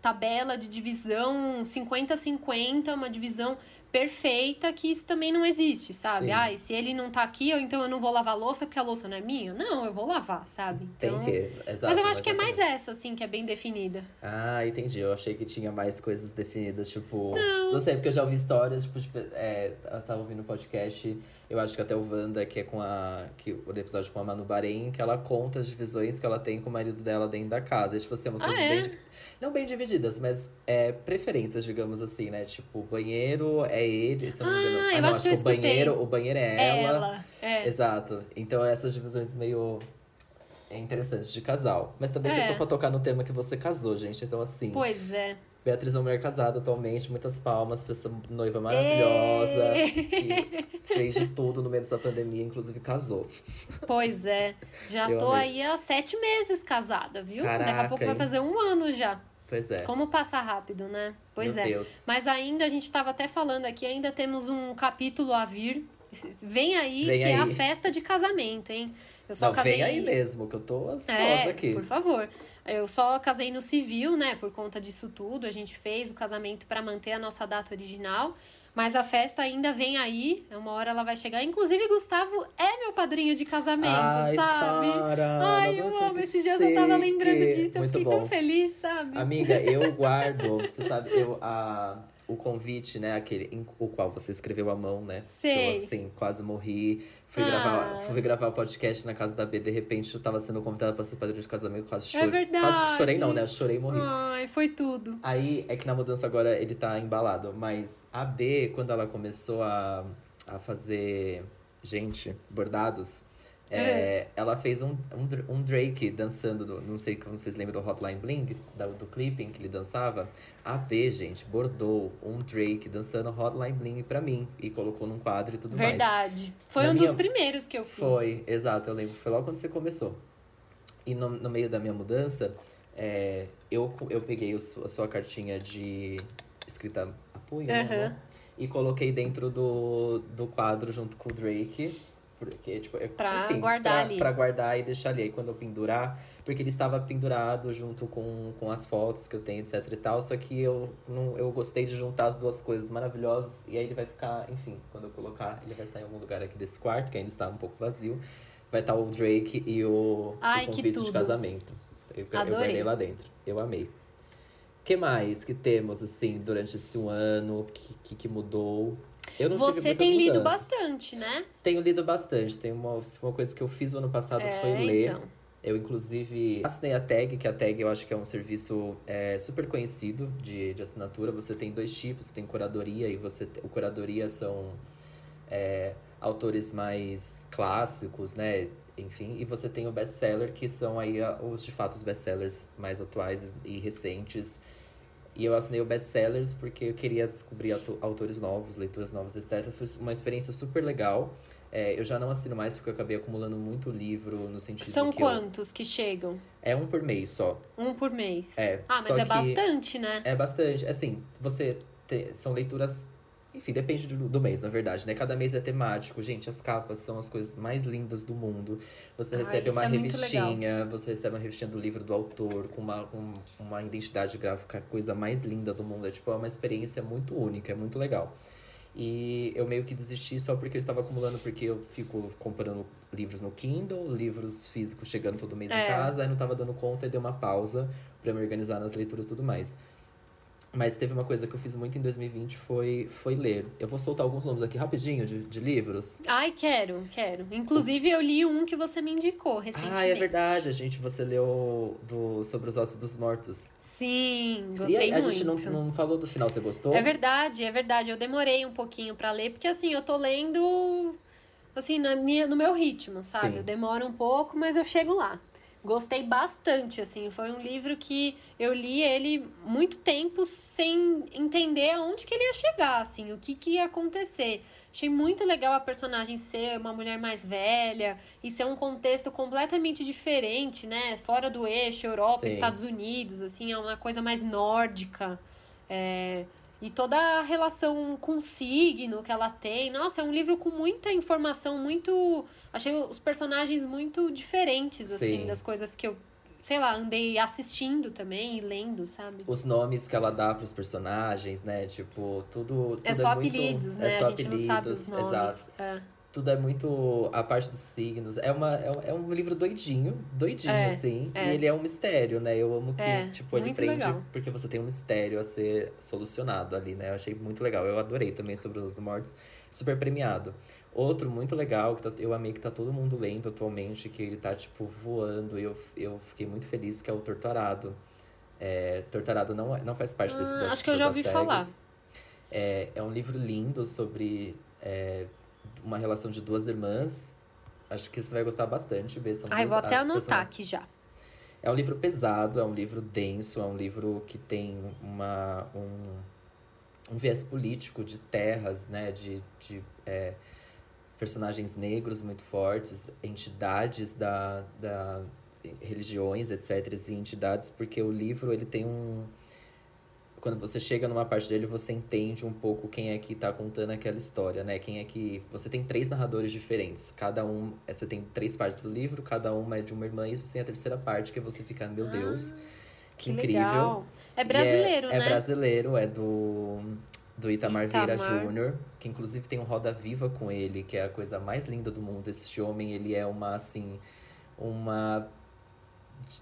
A: tabela de divisão 50-50, uma divisão. Perfeita que isso também não existe, sabe?
B: Sim.
A: Ai, se ele não tá aqui, eu, então eu não vou lavar a louça porque a louça não é minha. Não, eu vou lavar, sabe? Então...
B: Tem que. Exato,
A: Mas eu acho que é mais essa, assim, que é bem definida.
B: Ah, entendi. Eu achei que tinha mais coisas definidas, tipo.
A: Não.
B: sei, porque eu já ouvi histórias, tipo, tipo, é, eu tava ouvindo um podcast, eu acho que até o Wanda, que é com a. Que, o episódio com a Manu Bahrein, que ela conta as divisões que ela tem com o marido dela dentro da casa. E, tipo, assim, umas
A: Ah,
B: coisas
A: é?
B: bem. Não bem divididas, mas é, preferências, digamos assim, né? Tipo, o banheiro é ele, se eu não me engano.
A: Ah, eu
B: não,
A: acho que
B: o banheiro, o banheiro é ela.
A: Ela, é.
B: Exato. Então essas divisões meio interessantes de casal. Mas também foi
A: É.
B: só pra tocar no tema que você casou, gente. Então, assim.
A: Pois é.
B: Beatriz é uma mulher casada atualmente, muitas palmas pra essa noiva maravilhosa. Que fez de tudo no meio dessa pandemia, inclusive casou.
A: Pois é. Já
B: Eu
A: tô
B: amei.
A: aí há sete meses casada, viu? Daqui a
B: Caraca,
A: pouco vai fazer um ano já.
B: Pois é.
A: Como passa rápido, né? Pois
B: Meu
A: é.
B: Deus.
A: Mas ainda, a gente estava até falando aqui, ainda temos um capítulo a vir. Vem aí,
B: Vem
A: que é a
B: aí.
A: festa de casamento, hein? Eu só
B: Não,
A: casei...
B: vem aí mesmo, que eu tô ansiosa
A: É,
B: aqui.
A: por favor. Eu só casei no civil, né? Por conta disso tudo. A gente fez o casamento para manter a nossa data original. Mas a festa ainda vem aí. Uma hora ela vai chegar. Inclusive, Gustavo é meu padrinho de casamento,
B: Ai,
A: sabe? Ai, eu amo. Esses dias eu tava lembrando disso. Eu
B: Muito
A: fiquei
B: bom.
A: tão feliz, sabe?
B: Amiga, eu guardo, você sabe, eu, a, o convite, né, aquele em o qual você escreveu à mão, né?
A: Sei.
B: Eu, assim, quase morri. Fui,
A: Ah.
B: gravar, fui gravar o podcast na casa da B, de repente eu tava sendo convidada pra ser padrinho de casamento, quase chorei.
A: É verdade.
B: Quase chorei não, né? Eu chorei e morri.
A: Ai, foi tudo.
B: Aí é que na mudança agora ele tá embalado, mas a B, quando ela começou a, a fazer, gente, bordados, é, ela fez um, um, um Drake dançando, do- não sei como vocês lembram do Hotline Bling, da- do clipe em que ele dançava. A B, gente, bordou um Drake dançando Hotline Bling pra mim e colocou num quadro e tudo mais.
A: Verdade. Foi
B: Na
A: um
B: minha-
A: dos primeiros que eu fiz.
B: Foi, exato, eu lembro. Foi logo quando você começou. E no, no meio da minha mudança, é, eu, eu peguei o a sua cartinha de escrita apoio, né,
A: Aham.
B: amor? E coloquei dentro do, do quadro junto com o Drake. Porque, tipo, eu-
A: Pra
B: enfim,
A: guardar
B: pra,
A: ali.
B: pra guardar e deixar ali. Aí quando eu pendurar, porque ele estava pendurado junto com, com as fotos que eu tenho, etc e tal. Só que eu, não, eu gostei de juntar as duas coisas maravilhosas. E aí ele vai ficar, enfim, quando eu colocar, ele vai estar em algum lugar aqui desse quarto, que ainda está um pouco vazio. Vai estar o Drake e o,
A: Ai,
B: o convite de casamento. Eu, eu
A: Adorei.
B: guardei lá dentro. Eu amei. O que mais que temos, assim, durante esse um ano? que, que, que mudou?
A: Você tem lido
B: mudanças.
A: bastante, né?
B: Tenho lido bastante. Tem uma, uma coisa que eu fiz o ano passado
A: É,
B: foi ler.
A: então.
B: Eu, inclusive, assinei a Tag, que a Tag eu acho que é um serviço é, super conhecido de, de assinatura. Você tem dois tipos, você tem curadoria e você o curadoria são é, autores mais clássicos, né? Enfim, e você tem o best-seller, que são aí os de fato os best-sellers mais atuais e recentes. E eu assinei o best-sellers porque eu queria descobrir auto- autores novos, leituras novas, etc. Foi uma experiência super legal. É, eu já não assino mais porque eu acabei acumulando muito livro no sentido
A: São
B: que eu-
A: quantos que chegam?
B: é um por mês só.
A: Um por mês.
B: É,
A: ah, mas é bastante, né?
B: É bastante. Assim, você. te- são leituras. Enfim, depende do, do mês, na verdade, né? Cada mês é temático. Gente, as capas são as coisas mais lindas do mundo. Você
A: Ah,
B: recebe uma
A: é
B: revistinha, você recebe uma revistinha do livro do autor, com uma, um- uma identidade gráfica, a coisa mais linda do mundo. É tipo, é uma experiência muito única, é muito legal. E eu meio que desisti só porque eu estava acumulando, porque eu fico comprando livros no Kindle, livros físicos chegando todo mês
A: É.
B: em casa, aí não tava dando conta e dei uma pausa pra me organizar nas leituras e tudo mais. Mas teve uma coisa que eu fiz muito em 2020, foi, foi ler. Eu vou soltar alguns nomes aqui rapidinho de, de livros.
A: Ai, quero, quero. Inclusive, eu li um que você me indicou recentemente.
B: Ah, é verdade, a gente, você leu do, sobre os ossos dos mortos.
A: Sim,
B: e
A: gostei
B: a, a
A: muito.
B: gente não, não falou do final, você gostou?
A: É verdade, é verdade. Eu demorei um pouquinho pra ler, porque assim, eu tô lendo assim, na minha, no meu ritmo, sabe?
B: Sim.
A: Eu demoro um pouco, mas eu chego lá. Gostei bastante, assim. Foi um livro que eu li ele muito tempo sem entender aonde que ele ia chegar, assim, o que, que ia acontecer. Achei muito legal a personagem ser uma mulher mais velha e ser um contexto completamente diferente, né? Fora do eixo, Europa,
B: Sim.
A: Estados Unidos, assim, é uma coisa mais nórdica. É, e toda a relação com o signo que ela tem. Nossa, é um livro com muita informação, muito. Achei os personagens muito diferentes, assim,
B: Sim.
A: das coisas que eu sei lá, andei assistindo também e lendo, sabe?
B: Os nomes que ela dá pros personagens, né? Tipo, tudo. tudo
A: é só
B: muito...
A: apelidos, né?
B: É só
A: a gente
B: apelidos,
A: não sabe os nomes.
B: exato.
A: É.
B: Tudo é muito. A parte dos signos. É, uma, é, um, é um livro doidinho, doidinho,
A: É,
B: assim.
A: é.
B: E ele é um mistério, né? Eu amo que,
A: É,
B: tipo, ele prende
A: legal.
B: porque você tem um mistério a ser solucionado ali, né? Eu achei muito legal. Eu adorei também sobre os mortos. Super premiado. Outro muito legal, que tá- eu amei que tá todo mundo lendo atualmente, que ele tá, tipo, voando. E eu, eu fiquei muito feliz, que é o Torturado. É, Torturado não, é- não faz parte desse
A: Ah,
B: das,
A: acho que eu já ouvi falar.
B: É, é um livro lindo sobre é, uma relação de duas irmãs. Acho que você vai gostar bastante, B. São
A: Ai,
B: duas-
A: vou até anotar
B: personagens-
A: aqui já.
B: É um livro pesado, é um livro denso, é um livro que tem uma, um, um viés político de terras, né? De, de é, personagens negros muito fortes, entidades da, da religiões, etc. E entidades, porque o livro ele tem um quando você chega numa parte dele, você entende um pouco quem é que tá contando aquela história, né? Quem é que. Você tem três narradores diferentes. Cada um. é, Você tem três partes do livro, cada uma é de uma irmã, e você tem a terceira parte que você fica, meu Deus, que,
A: Ah, Que
B: incrível.
A: legal. É
B: E
A: brasileiro,
B: é,
A: né?
B: É brasileiro, é do, do Itamar, Vieira
A: Itamar.
B: Júnior, que inclusive tem um Roda Viva com ele, que é a coisa mais linda do mundo. Este homem, ele é uma, assim, uma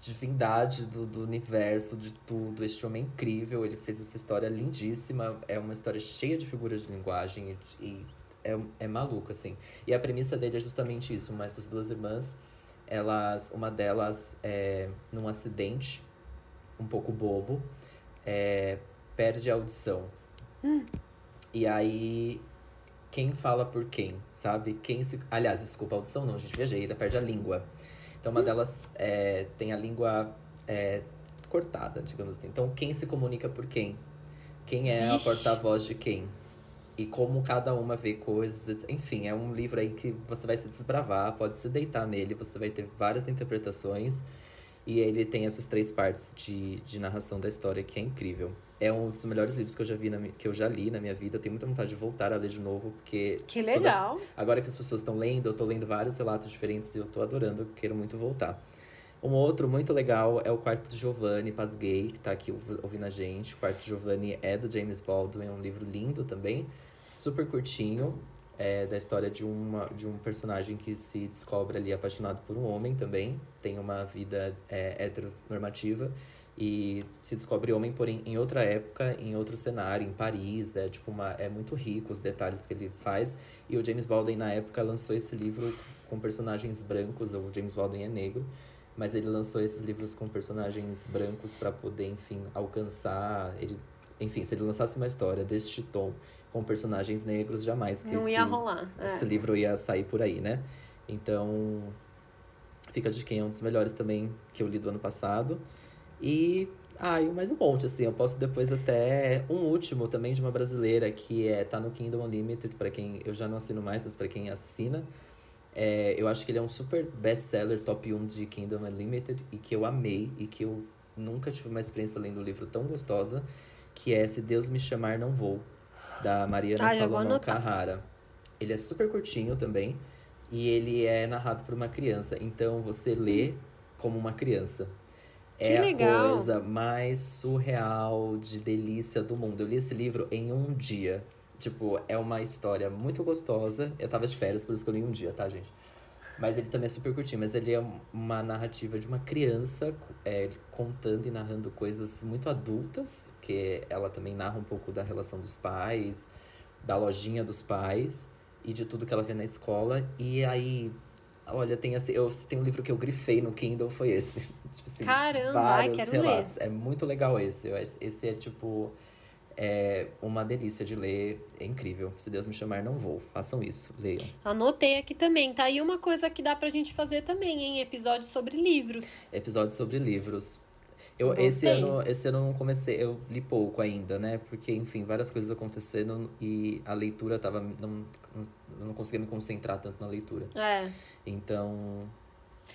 B: divindade do, do universo, de tudo. Este homem é incrível, ele fez essa história lindíssima. É uma história cheia de figuras de linguagem e, e é, é maluco, assim. E a premissa dele é justamente isso, uma essas duas irmãs, elas, uma delas é num acidente um pouco bobo, é, perde a audição. E aí, quem fala por quem, sabe? Quem se. Aliás, desculpa, a audição não, gente, viajei, ela perde a língua. Então, uma delas é, tem a língua é, cortada, digamos assim. Então, quem se comunica por quem? Quem é
A: Vixe.
B: a porta-voz de quem? E como cada uma vê coisas. Enfim, é um livro aí que você vai se desbravar, pode se deitar nele, você vai ter várias interpretações. E ele tem essas três partes de, de narração da história que é incrível. É um dos melhores livros que eu já vi na, que eu já li na minha vida. Eu tenho muita vontade de voltar a ler de novo, porque
A: Que
B: toda-
A: legal.
B: Agora que as pessoas estão lendo, eu tô lendo vários relatos diferentes e eu tô adorando, eu quero muito voltar. Um outro muito legal é o Quarto de Giovanni Pasgay, que tá aqui ouv- ouvindo a gente. O Quarto de Giovanni é do James Baldwin, é um livro lindo também, super curtinho, é da história de, uma, de um personagem que se descobre ali apaixonado por um homem também, tem uma vida é, heteronormativa e se descobre homem, porém em outra época, em outro cenário, em Paris, é tipo uma é muito rico os detalhes que ele faz. E o James Baldwin na época lançou esse livro com personagens brancos, o James Baldwin é negro, mas ele lançou esses livros com personagens brancos para poder, enfim, alcançar, ele, enfim, se ele lançasse uma história deste tom com personagens negros, jamais que
A: Não
B: esse,
A: ia rolar. é.
B: esse livro ia sair por aí, né? Então, fica de quem é um dos melhores também que eu li do ano passado. E, ah, e mais um monte, assim. Eu posso depois até um último também de uma brasileira que é tá no Kingdom Unlimited, para quem eu já não assino mais, mas para quem assina. É, eu acho que ele é um super best-seller top 1 de Kingdom Unlimited e que eu amei e que eu nunca tive uma experiência lendo um livro tão gostosa, que é Se Deus Me Chamar Não Vou, da Mariana
A: Ah,
B: Salomão. Carrara. Ele é super curtinho também e ele é narrado por uma criança, então você lê como uma criança.
A: Que
B: é
A: legal.
B: a coisa mais surreal, de delícia do mundo. Eu li esse livro em um dia. Tipo, é uma história muito gostosa. Eu tava de férias, por isso que eu li um dia, tá, gente? Mas ele também é super curtinho. Mas ele é uma narrativa de uma criança é, contando e narrando coisas muito adultas. Que ela também narra um pouco da relação dos pais, da lojinha dos pais e de tudo que ela vê na escola. E aí, olha, tem assim, eu tem um livro que eu grifei no Kindle, foi esse. [LAUGHS] tipo assim,
A: Caramba, ai, quero
B: relatos. É muito legal esse. Esse é tipo é uma delícia de ler, é incrível. Se Deus me chamar, não vou. Façam isso, leiam.
A: Anotei aqui também, tá? E uma coisa que dá pra gente fazer também, hein? Episódio sobre livros.
B: Episódio sobre livros. Eu,
A: Gostei.
B: esse ano, esse ano eu não comecei, eu li pouco ainda, né? Porque, enfim, várias coisas acontecendo e a leitura tava. Não, não, eu não conseguia me concentrar tanto na leitura.
A: É.
B: Então.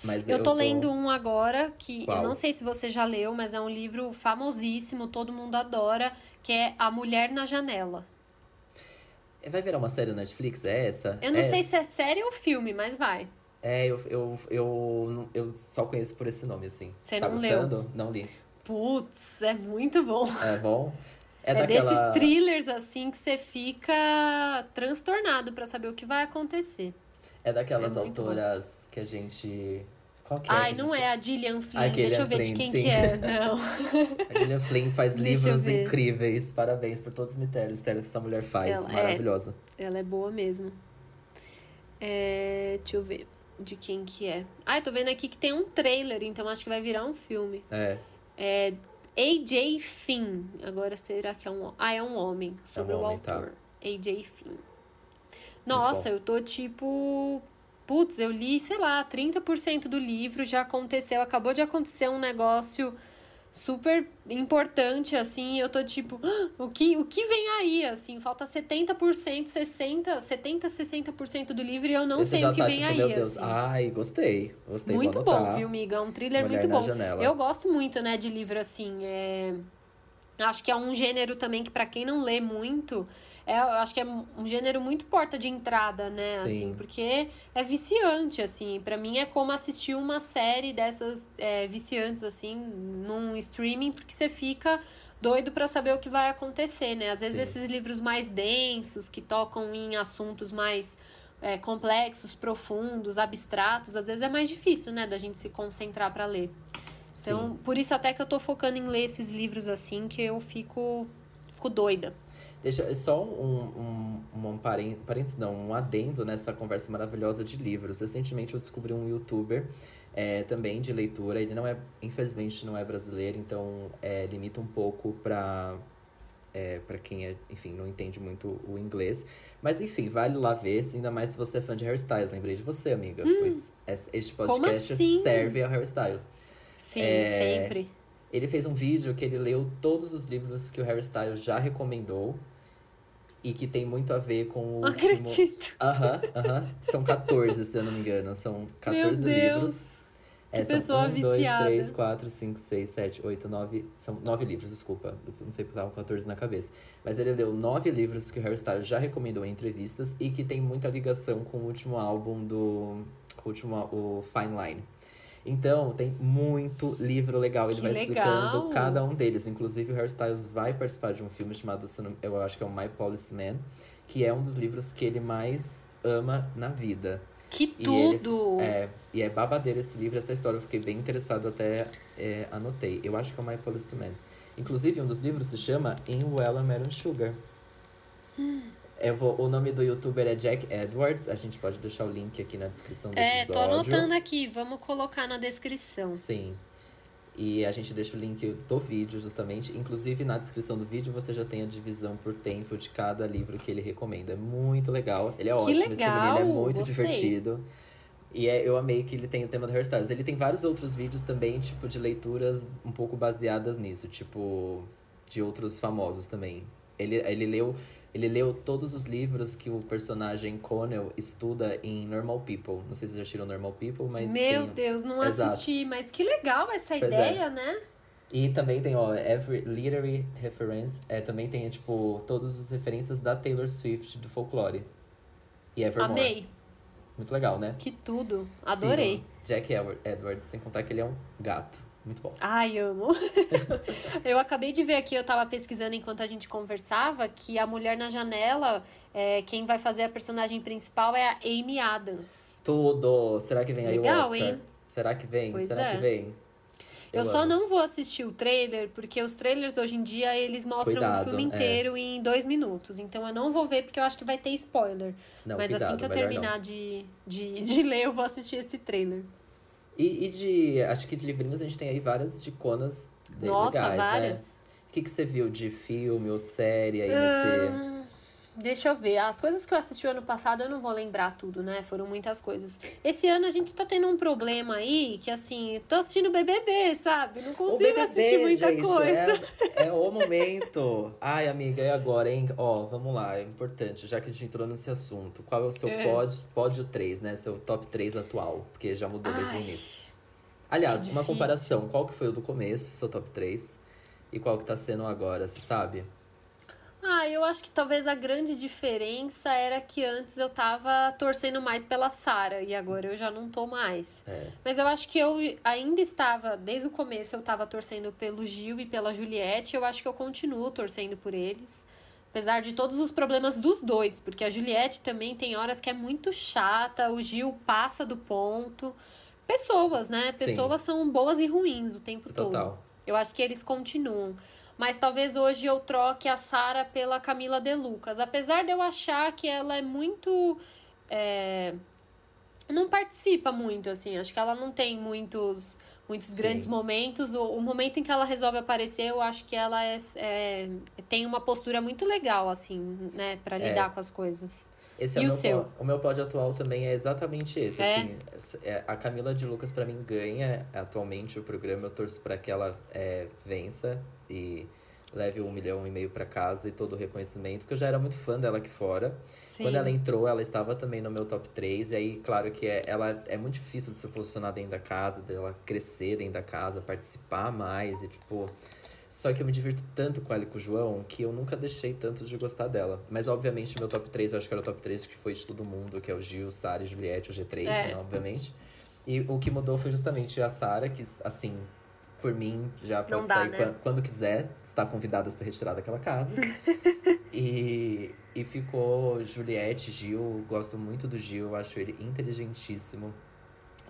B: Mas
A: Eu tô lendo um agora que
B: Qual?
A: eu não sei se você já leu, mas é um livro famosíssimo, todo mundo adora, que é A Mulher na Janela.
B: Vai virar uma série na Netflix? É essa?
A: Eu não
B: É
A: sei se é série ou filme, mas vai.
B: É, eu, eu, eu, eu só conheço por esse nome, assim.
A: Você
B: tá
A: não leu?
B: gostando? Não li.
A: Putz, é muito bom.
B: É bom? [LAUGHS]
A: É,
B: É, daquela.
A: desses thrillers assim que você fica transtornado pra saber o que vai acontecer.
B: É daquelas
A: É
B: autoras que a gente. Qual que é?
A: Ai, não é a Gillian Flynn.
B: Ah,
A: Deixa eu ver de
B: Flynn,
A: quem
B: sim.
A: que é. Não. [LAUGHS]
B: A Gillian Flynn faz
A: Deixa
B: livros incríveis. Parabéns por todos os mistérios que essa mulher faz.
A: Ela é.
B: Maravilhosa.
A: Ela é boa mesmo. É, deixa eu ver de quem que é. Ah, eu tô vendo aqui que tem um trailer, então acho que vai virar um filme.
B: É.
A: É AJ Finn. Agora será que é um. Ah, é um homem. Sobre o
B: homem, tá.
A: autor. AJ Finn. Nossa, eu tô tipo. Putz, eu li, sei lá, 30% do livro já aconteceu. Acabou de acontecer um negócio super importante, assim. Eu tô tipo, "Ah, o que, o que vem aí, assim? Falta 70%, 60%, 70%, 60% do livro e eu não
B: Você
A: sei o que
B: tá
A: vem
B: tipo,
A: aí.
B: meu Deus.
A: assim.
B: Ai, gostei. Gostei,
A: Muito bom, viu, miga? É um thriller
B: Mulher
A: muito bom.
B: Janela.
A: Eu gosto muito, né, de livro assim. É... Acho que é um gênero também que, pra quem não lê muito, é, eu acho que é um gênero muito porta de entrada, né?
B: Sim.
A: Assim, porque é viciante, assim. Pra mim é como assistir uma série dessas é, viciantes, assim, num streaming, porque você fica doido pra saber o que vai acontecer, né? Às vezes
B: Sim.
A: esses livros mais densos, que tocam em assuntos mais é, complexos, profundos, abstratos, às vezes é mais difícil, né, da gente se concentrar pra ler. Então,
B: Sim.
A: por isso até que eu tô focando em ler esses livros assim, que eu fico, fico doida.
B: Deixa só um, um, um parênteses, não, um adendo nessa conversa maravilhosa de livros. Recentemente eu descobri um youtuber é, também de leitura. Ele não é, infelizmente, não é brasileiro, então é, limita um pouco pra, é, pra quem é, enfim, não entende muito o inglês. Mas enfim, vale lá ver, ainda mais se você é fã de Harry Styles. Lembrei de você, amiga, pois es- este
A: Hum.
B: Podcast
A: assim?
B: serve ao Harry Styles.
A: Sim,
B: É,
A: sempre.
B: Ele fez um vídeo que ele leu todos os livros que o Harry Styles já recomendou e que tem muito a ver com o
A: Não
B: último.
A: acredito.
B: Aham, aham. São 14, se eu não me engano. São 14
A: Meu
B: livros.
A: Deus.
B: É,
A: que
B: são
A: pessoa
B: 1, 2,
A: viciada.
B: 3, 4, 5, 6, 7, 8, 9. São 9 livros, desculpa. Eu não sei porque tava com 14 na cabeça. Mas ele leu 9 livros que o Harry Styles já recomendou em entrevistas e que tem muita ligação com o último álbum do. O último, o Fine Line. Então, tem muito livro legal. Ele
A: Que
B: vai
A: legal.
B: explicando cada um deles. Inclusive, o Harry Styles vai participar de um filme chamado, eu acho que é o My Policeman, que é um dos livros que ele mais ama na vida.
A: Que
B: E ele-
A: tudo!
B: É, e é babadeiro esse livro, essa história. Eu fiquei bem interessado, até é, anotei. Eu acho que é o My Policeman. Inclusive, um dos livros se chama In Well I Met Sugar. Eu vou, o nome do youtuber é Jack Edwards. A gente pode deixar o link aqui na descrição do
A: É, tô
B: episódio.
A: anotando aqui, vamos colocar na descrição.
B: Sim. E a gente deixa o link do vídeo, justamente. Inclusive, na descrição do vídeo, você já tem a divisão por tempo de cada livro que ele recomenda. É muito legal. Ele é ótimo, esse menino
A: legal,
B: é muito
A: gostei.
B: divertido. E é, eu amei que ele tem o tema do hairstyles. Ele tem vários outros vídeos também, tipo, de leituras um pouco baseadas nisso. Tipo, de outros famosos também. Ele, ele leu... Ele leu todos os livros que o personagem Connell estuda em Normal People. Não sei se vocês já assistiram Normal People, mas
A: Meu
B: tem...
A: Deus, não
B: Exato.
A: assisti, mas que legal essa
B: Pois é.
A: ideia, né?
B: E também tem, ó, Every Literary Reference. É, também tem, tipo, todas as referências da Taylor Swift do folclore. E Evermore.
A: Amei.
B: Muito legal, né?
A: Que tudo. Adorei.
B: Sigam Jack Edward- Edwards, sem contar que ele é um gato. Muito bom.
A: Ai, amo. [LAUGHS] eu acabei de ver aqui, eu tava pesquisando enquanto a gente conversava, que a Mulher na Janela, é, quem vai fazer a personagem principal é a Amy Adams.
B: Tudo! Será que vem aí o
A: Legal,
B: Oscar?
A: hein?
B: Será que vem?
A: Pois
B: Será
A: é.
B: que vem?
A: Eu, só
B: amo.
A: não vou assistir o trailer, porque os trailers hoje em dia, eles mostram
B: Cuidado,
A: o filme
B: é.
A: inteiro em dois minutos. Então eu não vou ver, porque eu acho que vai ter spoiler.
B: Não,
A: Mas
B: cuidado,
A: assim que eu terminar de, de, [LAUGHS] de ler, eu vou assistir esse trailer.
B: E, e de... Acho que de livrinhos a gente tem aí várias diconas
A: Nossa,
B: legais, né?
A: várias.
B: O que, que você viu de filme ou série aí nesse...
A: Deixa eu ver. As coisas que eu assisti o ano passado, eu não vou lembrar tudo, né? Foram muitas coisas. Esse ano a gente tá tendo um problema aí, que assim, tô assistindo BBB, sabe? Não consigo
B: BBB,
A: assistir muita
B: gente,
A: coisa.
B: É, é o momento. Ai, amiga, e agora, hein? Ó, vamos lá, é importante, já que a gente entrou nesse assunto. Qual é o seu
A: É.
B: pódio, pódio 3, né? Seu top 3 atual, porque já mudou desde o
A: Ai,
B: início. Aliás, uma comparação. Qual que foi o do começo, seu top 3? E qual que tá sendo agora, você sabe?
A: Ah, eu acho que talvez a grande diferença era que antes eu tava torcendo mais pela Sara e agora eu já não tô mais.
B: É.
A: Mas eu acho que eu ainda estava, desde o começo eu tava torcendo pelo Gil e pela Juliette, eu acho que eu continuo torcendo por eles. Apesar de todos os problemas dos dois, porque a Juliette também tem horas que é muito chata, o Gil passa do ponto. Pessoas, né?
B: Sim.
A: Pessoas são boas e ruins o tempo todo.
B: Total.
A: Eu acho que eles continuam. Mas talvez hoje eu troque a Sara pela Camila De Lucas. Apesar de eu achar que ela é muito. é, Não participa muito, assim. Acho que ela não tem muitos, muitos
B: Sim.
A: grandes momentos. O, o momento em que ela resolve aparecer, eu acho que ela é, é- tem uma postura muito legal, assim, né? Pra
B: É.
A: lidar com as coisas.
B: Esse é
A: E
B: o
A: o
B: meu
A: seu?
B: O meu pódio atual também é exatamente esse.
A: É?
B: assim, é, a Camila de Lucas, pra mim, ganha atualmente o programa. Eu torço pra que ela é, vença e leve um milhão e meio pra casa e todo o reconhecimento, porque eu já era muito fã dela aqui fora.
A: Sim.
B: Quando ela entrou, ela estava também no meu top 3. E aí, claro que é, ela é muito difícil de se posicionar dentro da casa, dela crescer dentro da casa, participar mais e tipo. Só que eu me divirto tanto com ela e com o João que eu nunca deixei tanto de gostar dela. Mas, obviamente, meu top 3, eu acho que era o top 3 que foi de todo mundo, que é o Gil, Sara e Juliette, o G3,
A: É.
B: né, obviamente. E o que mudou foi justamente a Sara, que, assim, por mim, já pode
A: dá,
B: sair
A: né?
B: quan- quando quiser, está convidada a ser retirada daquela casa. [LAUGHS] e, e ficou Juliette, Gil, gosto muito do Gil, acho ele inteligentíssimo.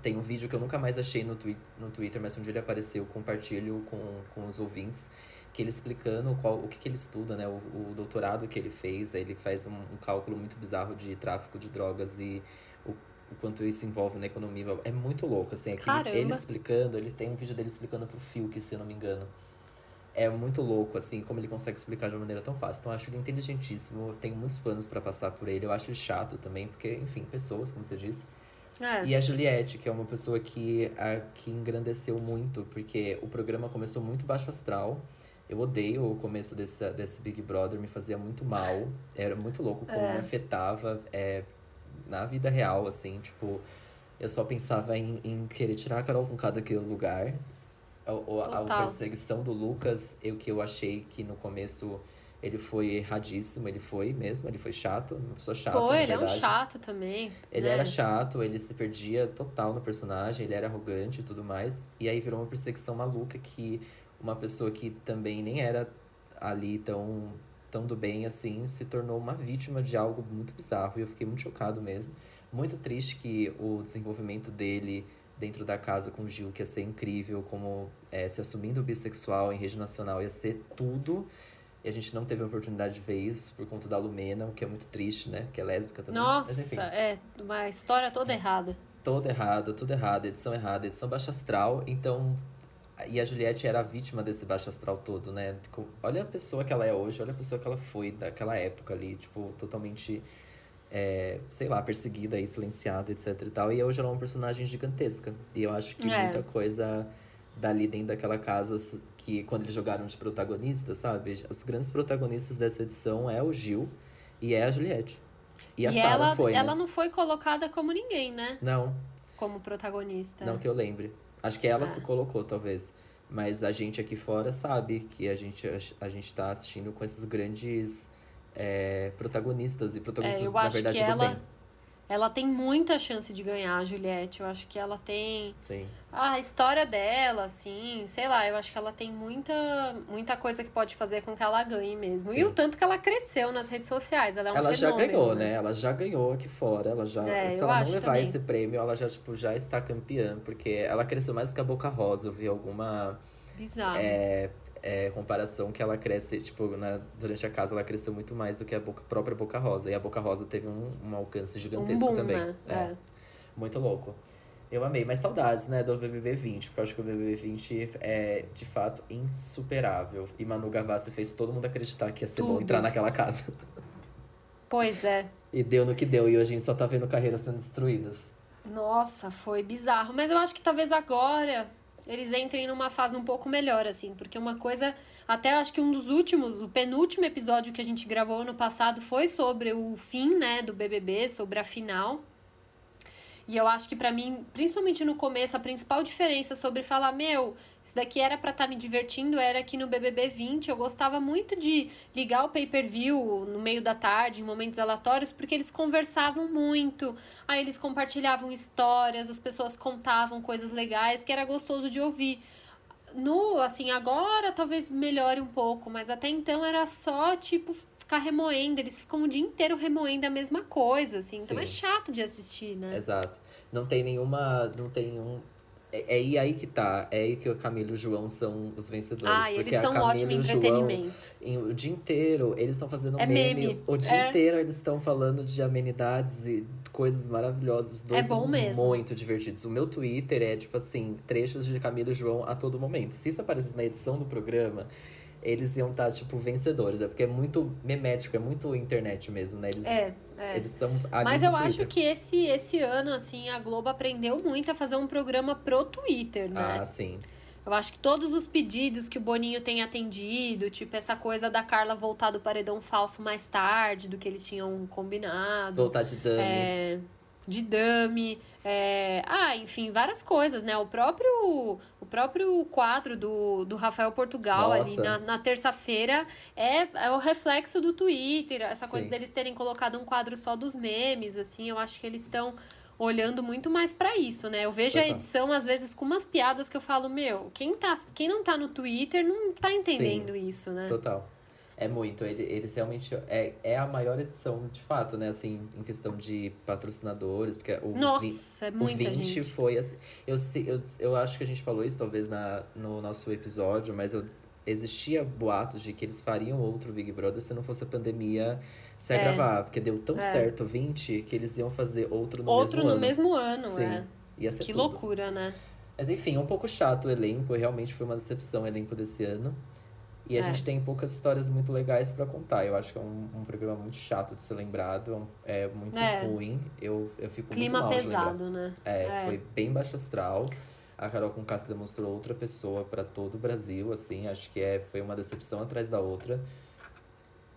B: Tem um vídeo que eu nunca mais achei no, twi no Twitter, mas um dia ele apareceu, compartilho com, com os ouvintes, que ele explicando qual, o que, que ele estuda, né? O, o doutorado que ele fez, aí ele faz um, um cálculo muito bizarro de tráfico de drogas e o, quanto isso envolve na economia. É muito louco, assim. Aquele,
A: Caramba.
B: ele explicando, ele tem um vídeo dele explicando pro Fiuk, se eu não me engano. É muito louco, assim, como ele consegue explicar de uma maneira tão fácil. Então, eu acho ele inteligentíssimo. Eu tenho muitos planos pra passar por ele. Eu acho ele chato também, porque, enfim, pessoas, como você disse.
A: É.
B: E a Juliette, que é uma pessoa que, a, que engrandeceu muito, porque o programa começou muito baixo astral. Eu odeio o começo desse, desse Big Brother, me fazia muito mal. Era muito louco como
A: É.
B: me afetava é, na vida real, assim, tipo. Eu só pensava em, em querer tirar a Carol com cada daquele lugar. A, a- a perseguição do Lucas, eu que eu achei que no começo ele foi erradíssimo, ele foi mesmo, ele foi chato, uma pessoa chata.
A: Foi, ele é um chato também.
B: Ele
A: né?
B: era chato, ele se perdia total no personagem, ele era arrogante e tudo mais. E aí virou uma perseguição maluca que uma pessoa que também nem era ali tão, tão do bem assim, se tornou uma vítima de algo muito bizarro. E eu fiquei muito chocado mesmo. Muito triste que o desenvolvimento dele dentro da casa com o Gil, que ia ser incrível, como é, se assumindo bissexual em rede nacional, ia ser tudo. E a gente não teve a oportunidade de ver isso por conta da Lumena, o que é muito triste, né? Que é lésbica também. Mas,
A: Nossa, é uma história toda errada.
B: todo errado, tudo errado, edição errada, edição baixa astral. Então, e a Juliette era a vítima desse baixo astral todo, né? Olha a pessoa que ela é hoje, olha a pessoa que ela foi daquela época ali, tipo, totalmente, é, sei lá, perseguida e silenciada, etc e tal. E hoje ela é uma personagem gigantesca. E eu acho que
A: É.
B: muita coisa dali dentro daquela casa, que quando eles jogaram de protagonista, sabe? Os grandes protagonistas dessa edição é o Gil e é a Juliette. E a
A: e
B: Sarah
A: ela,
B: foi, né?
A: ela não foi colocada como ninguém, né?
B: Não,
A: Como protagonista.
B: não que eu lembre. Acho que ela
A: Ah.
B: se colocou, talvez. Mas a gente aqui fora sabe que a gente, a, gente tá assistindo com esses grandes é, protagonistas e protagonistas,
A: É,
B: na verdade, do
A: ela-
B: bem.
A: Ela tem muita chance de ganhar, a Juliette. Eu acho que ela tem.
B: Sim.
A: A história dela, assim, sei lá, eu acho que ela tem muita, muita coisa que pode fazer com que ela ganhe mesmo. E
B: Sim.
A: o tanto que ela cresceu nas redes sociais. Ela é um
B: ela já
A: fenômeno,
B: ganhou, né? Ela já ganhou aqui fora. Ela já,
A: É,
B: se ela não levar
A: também.
B: esse prêmio, ela já, tipo, já está campeã. Porque ela cresceu mais que a Boca Rosa. Eu vi alguma
A: Bizarro.
B: é, é, comparação que ela cresce, tipo, na, durante a casa ela cresceu muito mais do que a Boca- própria Boca Rosa. E a Boca Rosa teve um, um alcance
A: um
B: gigantesco
A: boom,
B: também.
A: né?
B: É.
A: É.
B: Muito louco. Eu amei, mas saudades, né, do BBB 20, porque eu acho que o BBB 20 é, de fato, insuperável. E Manu Gavassi fez todo mundo acreditar que ia ser bom
A: Tudo.
B: entrar naquela casa.
A: Pois é.
B: E deu no que deu, e hoje a gente só tá vendo carreiras sendo destruídas.
A: Nossa, foi bizarro. Mas eu acho que talvez agora eles entrem numa fase um pouco melhor, assim. Porque uma coisa. Até acho que um dos últimos, o penúltimo episódio que a gente gravou ano passado foi sobre o fim, né, do BBB, sobre a final. E eu acho que para mim, principalmente no começo, a principal diferença sobre falar, meu, isso daqui era para estar tá me divertindo, era que no BBB 20 eu gostava muito de ligar o pay-per-view no meio da tarde, em momentos aleatórios, porque eles conversavam muito, aí eles compartilhavam histórias, as pessoas contavam coisas legais que era gostoso de ouvir. No, assim, agora talvez melhore um pouco, mas até então era só, tipo, ficar remoendo, eles ficam o dia inteiro remoendo a mesma coisa, assim, então é chato de assistir, né?
B: Exato. Não tem nenhuma. Não tem nenhum. É, é aí que tá. É aí que o Camilo e o João são os vencedores.
A: Ah, porque eles são um ótimo entretenimento.
B: João, o dia inteiro, eles estão fazendo
A: é
B: meme.
A: meme.
B: O dia
A: é.
B: inteiro eles estão falando de amenidades e coisas maravilhosas. Dois
A: é bom mesmo.
B: muito divertidos. O meu Twitter é, tipo assim, trechos de Camilo e João a todo momento. Se isso aparecesse na edição do programa, eles iam estar, tá, tipo, vencedores. É porque é muito memético, é muito internet mesmo, né? Eles,
A: é, é.
B: Eles são
A: Mas eu acho que esse, esse ano, assim, a Globo aprendeu muito a fazer um programa pro Twitter, né?
B: Ah, sim.
A: Eu acho que todos os pedidos que o Boninho tem atendido, tipo essa coisa da Carla voltar do paredão falso mais tarde do que eles tinham combinado.
B: Voltar de dummy.
A: É, de dummy. É, ah, enfim, várias coisas, né? O próprio, o próprio quadro do, do Rafael Portugal
B: Nossa.
A: ali na, na terça-feira é, é o reflexo do Twitter, essa coisa
B: Sim.
A: deles terem colocado um quadro só dos memes, assim, eu acho que eles estão olhando muito mais para isso, né? Eu vejo
B: Total.
A: a edição, às vezes, com umas piadas que eu falo, meu, quem, tá, quem não tá no Twitter não tá entendendo isso, né?
B: Total. É muito. Ele, eles realmente. É, é a maior edição, de fato, né? Assim, em questão de patrocinadores. Porque o,
A: Nossa, é
B: o
A: muita
B: 20
A: gente.
B: foi assim. Eu, eu, eu acho que a gente falou isso talvez na, no nosso episódio, mas eu, existia boatos de que eles fariam outro Big Brother se não fosse a pandemia se
A: É.
B: agravar. Porque deu tão
A: É.
B: certo o 20 que eles iam fazer outro no
A: Outro
B: mesmo
A: no
B: ano.
A: mesmo ano,
B: Sim.
A: é.
B: Ia ser
A: Que
B: tudo.
A: loucura, né?
B: Mas enfim, é um pouco chato o elenco. Realmente foi uma decepção o elenco desse ano. E a
A: É.
B: gente tem poucas histórias muito legais pra contar. Eu acho que é um, um programa muito chato de ser lembrado. É muito
A: É.
B: ruim. Eu, eu fico
A: Clima
B: muito mal
A: pesado, né?
B: É,
A: É.
B: foi bem baixo astral. A Carol com se demonstrou outra pessoa pra todo o Brasil, assim. Acho que é, foi uma decepção atrás da outra.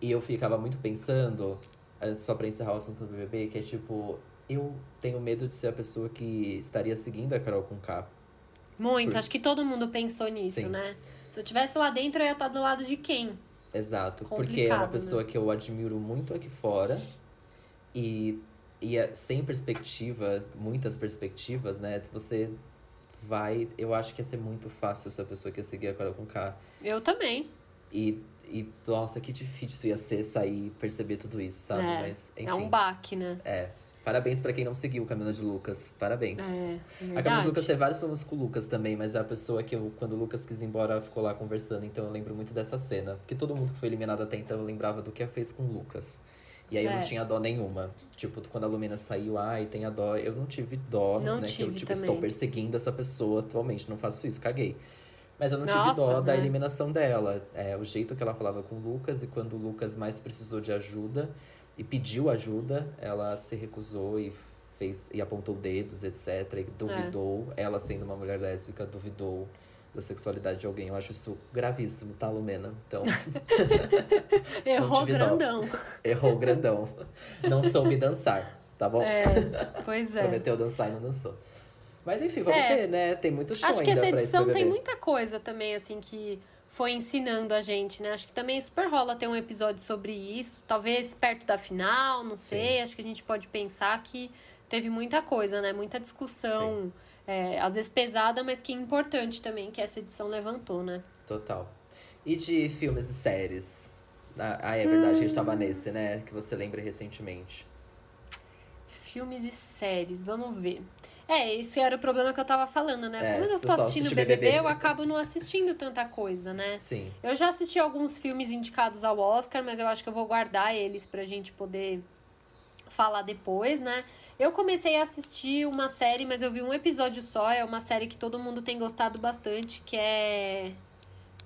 B: E eu ficava muito pensando, eh, só pra encerrar o assunto do BBB, que é tipo... Eu tenho medo de ser a pessoa que estaria seguindo a Carol com K.
A: Muito,
B: Por-
A: acho que todo mundo pensou nisso,
B: Sim.
A: né? Se eu tivesse lá dentro, eu ia estar do lado de quem?
B: Exato, porque é
A: Complicado,
B: uma
A: né?
B: pessoa que eu admiro muito aqui fora e, e é sem perspectiva, muitas perspectivas, né? Você vai. Eu acho que ia ser muito fácil se a pessoa que ia seguir a Carol com K.
A: Eu também.
B: E, e nossa, que difícil ia ser sair e perceber tudo isso, sabe?
A: É,
B: Mas, enfim.
A: É um baque, né?
B: é. Parabéns pra quem não seguiu o Caminho de Lucas. Parabéns.
A: É,
B: A Camila de. Lucas teve vários problemas com o Lucas também, mas é a pessoa que eu, quando o Lucas quis ir embora, ficou lá conversando, então eu lembro muito dessa cena. Porque todo mundo que foi eliminado até então eu lembrava do que ela fez com o Lucas. E aí eu
A: É.
B: não tinha dó nenhuma. Tipo, quando a Lumina saiu, ai, tem a dó. Eu não tive dó,
A: Não
B: né? que eu,
A: tive
B: tipo,
A: também.
B: estou perseguindo essa pessoa atualmente. Não faço isso, caguei. Mas eu não tive
A: Nossa,
B: dó da
A: né?
B: eliminação dela. É, o jeito que ela falava com o Lucas e quando o Lucas mais precisou de ajuda e pediu ajuda, ela se recusou e fez e apontou dedos, etc. E duvidou, ela sendo uma mulher lésbica, duvidou da sexualidade de alguém. Eu acho isso gravíssimo, tá, Lumena? Então, [LAUGHS]
A: Errou grandão.
B: errou grandão. Não soube dançar, tá bom?
A: É, pois é.
B: Prometeu dançar e não dançou. Mas enfim, vamos
A: É.
B: ver, né? Tem muito show
A: Acho que essa edição tem muita coisa também, assim, que foi ensinando a gente, né? Acho que também super rola ter um episódio sobre isso. Talvez perto da final, não sei. Acho que a gente pode pensar que teve muita coisa, né? Muita discussão, é, às vezes pesada, mas que importante também que essa edição levantou, né?
B: Total. E de filmes e séries? Ah, é verdade, a gente tava nesse, né? Que você lembra recentemente.
A: Filmes e séries, vamos ver. É, esse era o problema que eu tava falando, né?
B: É,
A: Como eu tô assistindo BBB,
B: BBB.
A: eu acabo não assistindo tanta coisa, né?
B: Sim.
A: Eu já assisti alguns filmes indicados ao Oscar, mas eu acho que eu vou guardar eles pra gente poder falar depois, né? Eu comecei a assistir uma série, mas eu vi um episódio só. É uma série que todo mundo tem gostado bastante, que é.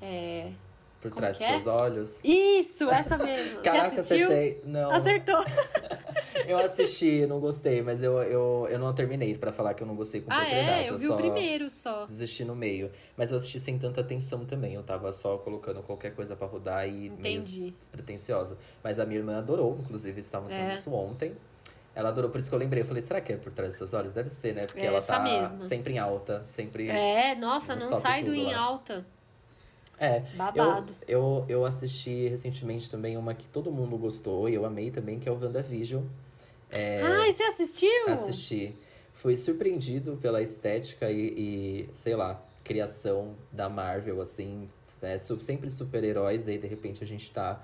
A: É.
B: Por
A: Como
B: trás dos
A: é?
B: seus olhos.
A: Isso, essa mesmo.
B: Caraca,
A: Você assistiu?
B: acertei. Não.
A: Acertou. [LAUGHS]
B: Eu assisti, não gostei, mas eu, eu, eu não terminei pra falar que eu não gostei com
A: Ah,
B: propriedade.
A: é? Eu vi
B: só
A: o primeiro só.
B: desisti no meio. Mas eu assisti sem tanta atenção também. Eu tava só colocando qualquer coisa pra rodar e meio
A: Entendi.
B: despretensiosa. Mas a minha irmã adorou, inclusive estávamos
A: É.
B: disso ontem. Ela adorou, por isso que eu lembrei. Eu falei, será que é por trás dos seus olhos? Deve ser, né? Porque ela
A: Essa
B: tá sempre em alta, sempre.
A: É, nossa,
B: nos
A: não sai do
B: tudo
A: em
B: lá.
A: alta.
B: É, eu,
A: Babado.
B: eu, eu assisti recentemente também uma que todo mundo gostou e eu amei também, que é o WandaVision. É,
A: Ai, você assistiu?
B: assisti. Fui surpreendido pela estética e, e, sei lá, criação da Marvel, assim. É, sempre super-heróis, aí de repente a gente tá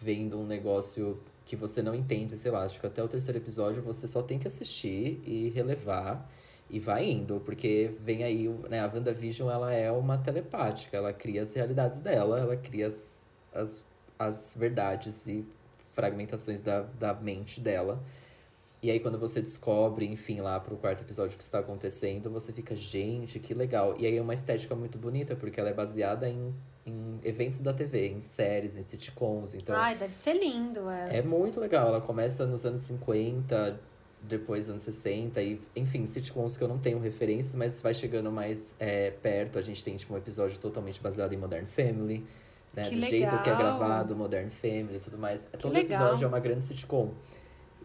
B: vendo um negócio que você não entende, sei lá, acho que até o terceiro episódio você só tem que assistir e relevar e vai indo, porque vem aí, né, a WandaVision, ela é uma telepática, ela cria as realidades dela, ela cria as, as, as verdades e fragmentações da, da mente dela. E aí, quando você descobre, enfim, lá pro quarto episódio o que está acontecendo, você fica, gente, que legal. E aí é uma estética muito bonita, porque ela é baseada em, em eventos da TV, em séries, em sitcoms. Então,
A: Ai, deve ser lindo, é.
B: é muito legal. Ela começa nos anos 50, depois anos 60, e, enfim, sitcoms que eu não tenho referências, mas vai chegando mais é, perto. A gente tem, tipo, um episódio totalmente baseado em Modern Family. Né?
A: Que
B: Do jeito que é
A: legal.
B: gravado, Modern Family e tudo mais. Todo
A: legal.
B: episódio é uma grande sitcom.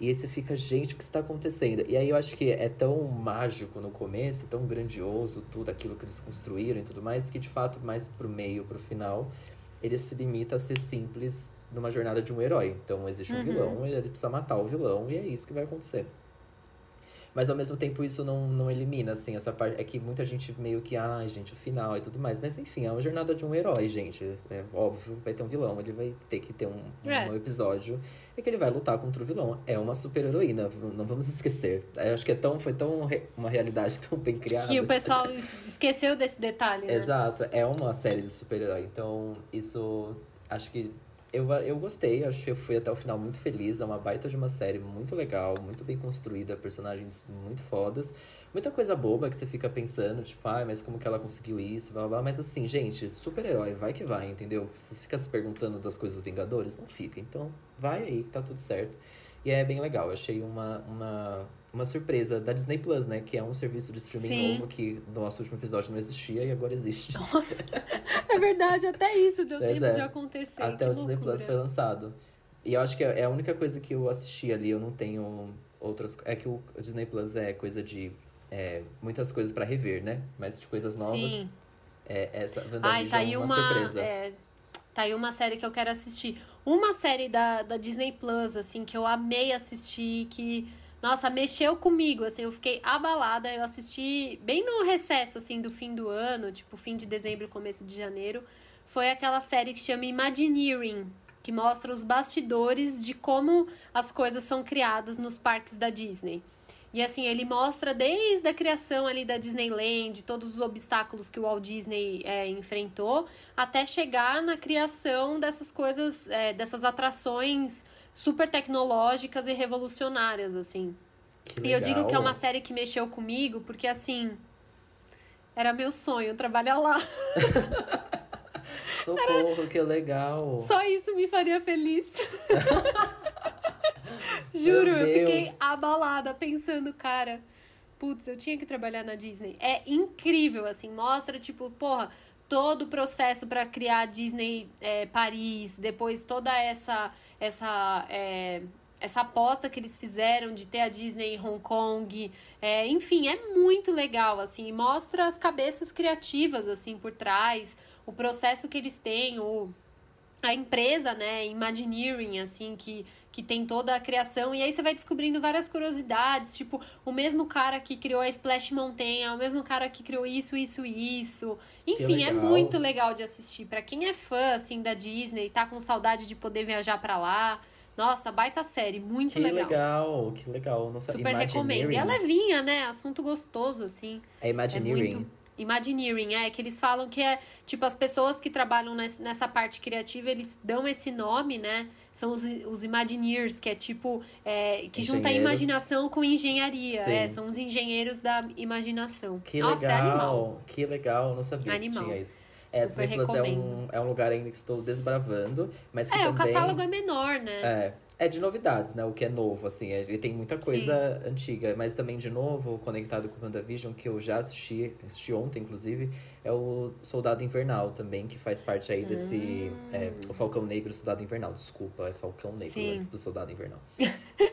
B: E aí você fica, gente, o que está acontecendo? E aí eu acho que é tão mágico no começo, tão grandioso tudo aquilo que eles construíram e tudo mais, que de fato, mais pro meio, pro final, ele se limita a ser simples numa jornada de um herói. Então existe um
A: Uhum.
B: vilão, e ele precisa matar o vilão, e é isso que vai acontecer. Mas ao mesmo tempo isso não, não elimina, assim, essa parte. É que muita gente meio que, ai, gente, o final e tudo mais. Mas enfim, é uma jornada de um herói, gente. É óbvio, vai ter um vilão, ele vai ter que ter um,
A: É.
B: um episódio e que ele vai lutar contra o vilão. É uma super heroína, não vamos esquecer. Eu acho que é tão, foi tão re- uma realidade tão bem criada.
A: Que o pessoal es- [LAUGHS] esqueceu desse detalhe, né?
B: Exato, é uma série de super-herói. Então, isso acho que eu, eu gostei, acho que eu fui até o final muito feliz. É uma baita de uma série muito legal, muito bem construída, personagens muito fodas. Muita coisa boba que você fica pensando, tipo, ai, mas como que ela conseguiu isso, blá blá. Mas assim, gente, super-herói, vai que vai, entendeu? Você fica se perguntando das coisas dos Vingadores, não fica. Então, vai aí tá tudo certo. E é bem legal, eu achei uma, uma, uma surpresa da Disney Plus, né? Que é um serviço de streaming
A: Sim.
B: novo que no nosso último episódio não existia e agora existe. [LAUGHS]
A: É verdade, até isso deu
B: Pois
A: tempo
B: é.
A: de acontecer.
B: Até
A: que
B: o Disney
A: loucura.
B: Plus foi lançado. E eu acho que é a única coisa que eu assisti ali, eu não tenho outras. É que o Disney Plus é coisa de. é, muitas coisas pra rever, né? Mas de coisas novas.
A: Sim.
B: É, essa
A: Ai,
B: WandaVision
A: tá aí
B: é uma,
A: uma.
B: surpresa.
A: é, tá aí uma série que eu quero assistir. Uma série da, da Disney Plus, assim, que eu amei assistir, que, nossa, mexeu comigo, assim, eu fiquei abalada. Eu assisti bem no recesso, assim, do fim do ano, tipo, fim de dezembro, começo de janeiro. Foi aquela série que chama Imagineering, que mostra os bastidores de como as coisas são criadas nos parques da Disney. E assim, ele mostra desde a criação ali da Disneyland, todos os obstáculos que o Walt Disney é, enfrentou, até chegar na criação dessas coisas, é, dessas atrações super tecnológicas e revolucionárias, assim. E eu digo que é uma série que mexeu comigo, porque assim. Era meu sonho trabalhar lá. [LAUGHS]
B: Socorro, que legal!
A: Só isso me faria feliz. [LAUGHS] Juro, eu fiquei abalada pensando, cara, putz, eu tinha que trabalhar na Disney. É incrível, assim, mostra, tipo, porra, todo o processo pra criar a Disney é, Paris, depois toda essa essa é, essa aposta que eles fizeram de ter a Disney em Hong Kong, é, enfim, é muito legal, assim, mostra as cabeças criativas, assim, por trás, o processo que eles têm, o, a empresa, né, Imagineering, assim, que, que tem toda a criação, e aí você vai descobrindo várias curiosidades, tipo, o mesmo cara que criou a Splash Mountain, é o mesmo cara que criou isso, isso e isso. Enfim, é muito legal de assistir. Pra quem é fã, assim, da Disney, tá com saudade de poder viajar pra lá, nossa, baita série, muito
B: Que
A: legal.
B: legal, que legal. Não sabia.
A: Super recomendo. E é levinha, né? Assunto gostoso, assim.
B: É Imagineering.
A: É muito. Imagineering, é que eles falam que é tipo as pessoas que trabalham ness- nessa parte criativa, eles dão esse nome, né? São os, os Imagineers, que é tipo é, que junta imaginação com engenharia. É, são os engenheiros da imaginação.
B: Que
A: Nossa,
B: legal,
A: é animal.
B: que legal, não sabia
A: Animal.
B: que tinha isso. É,
A: Super
B: Disney Plus é um, é um lugar ainda que estou desbravando, mas que
A: É, o
B: também...
A: catálogo é menor, né?
B: É, é de novidades, né? O que é novo, assim. é- Ele tem muita coisa antiga, mas também, de novo, conectado com o WandaVision, que eu já assisti, assisti ontem, inclusive, é o Soldado Invernal também, que faz parte aí desse. é, o Falcão Negro, Soldado Invernal, desculpa, é Falcão Negro
A: Sim.
B: antes do Soldado Invernal.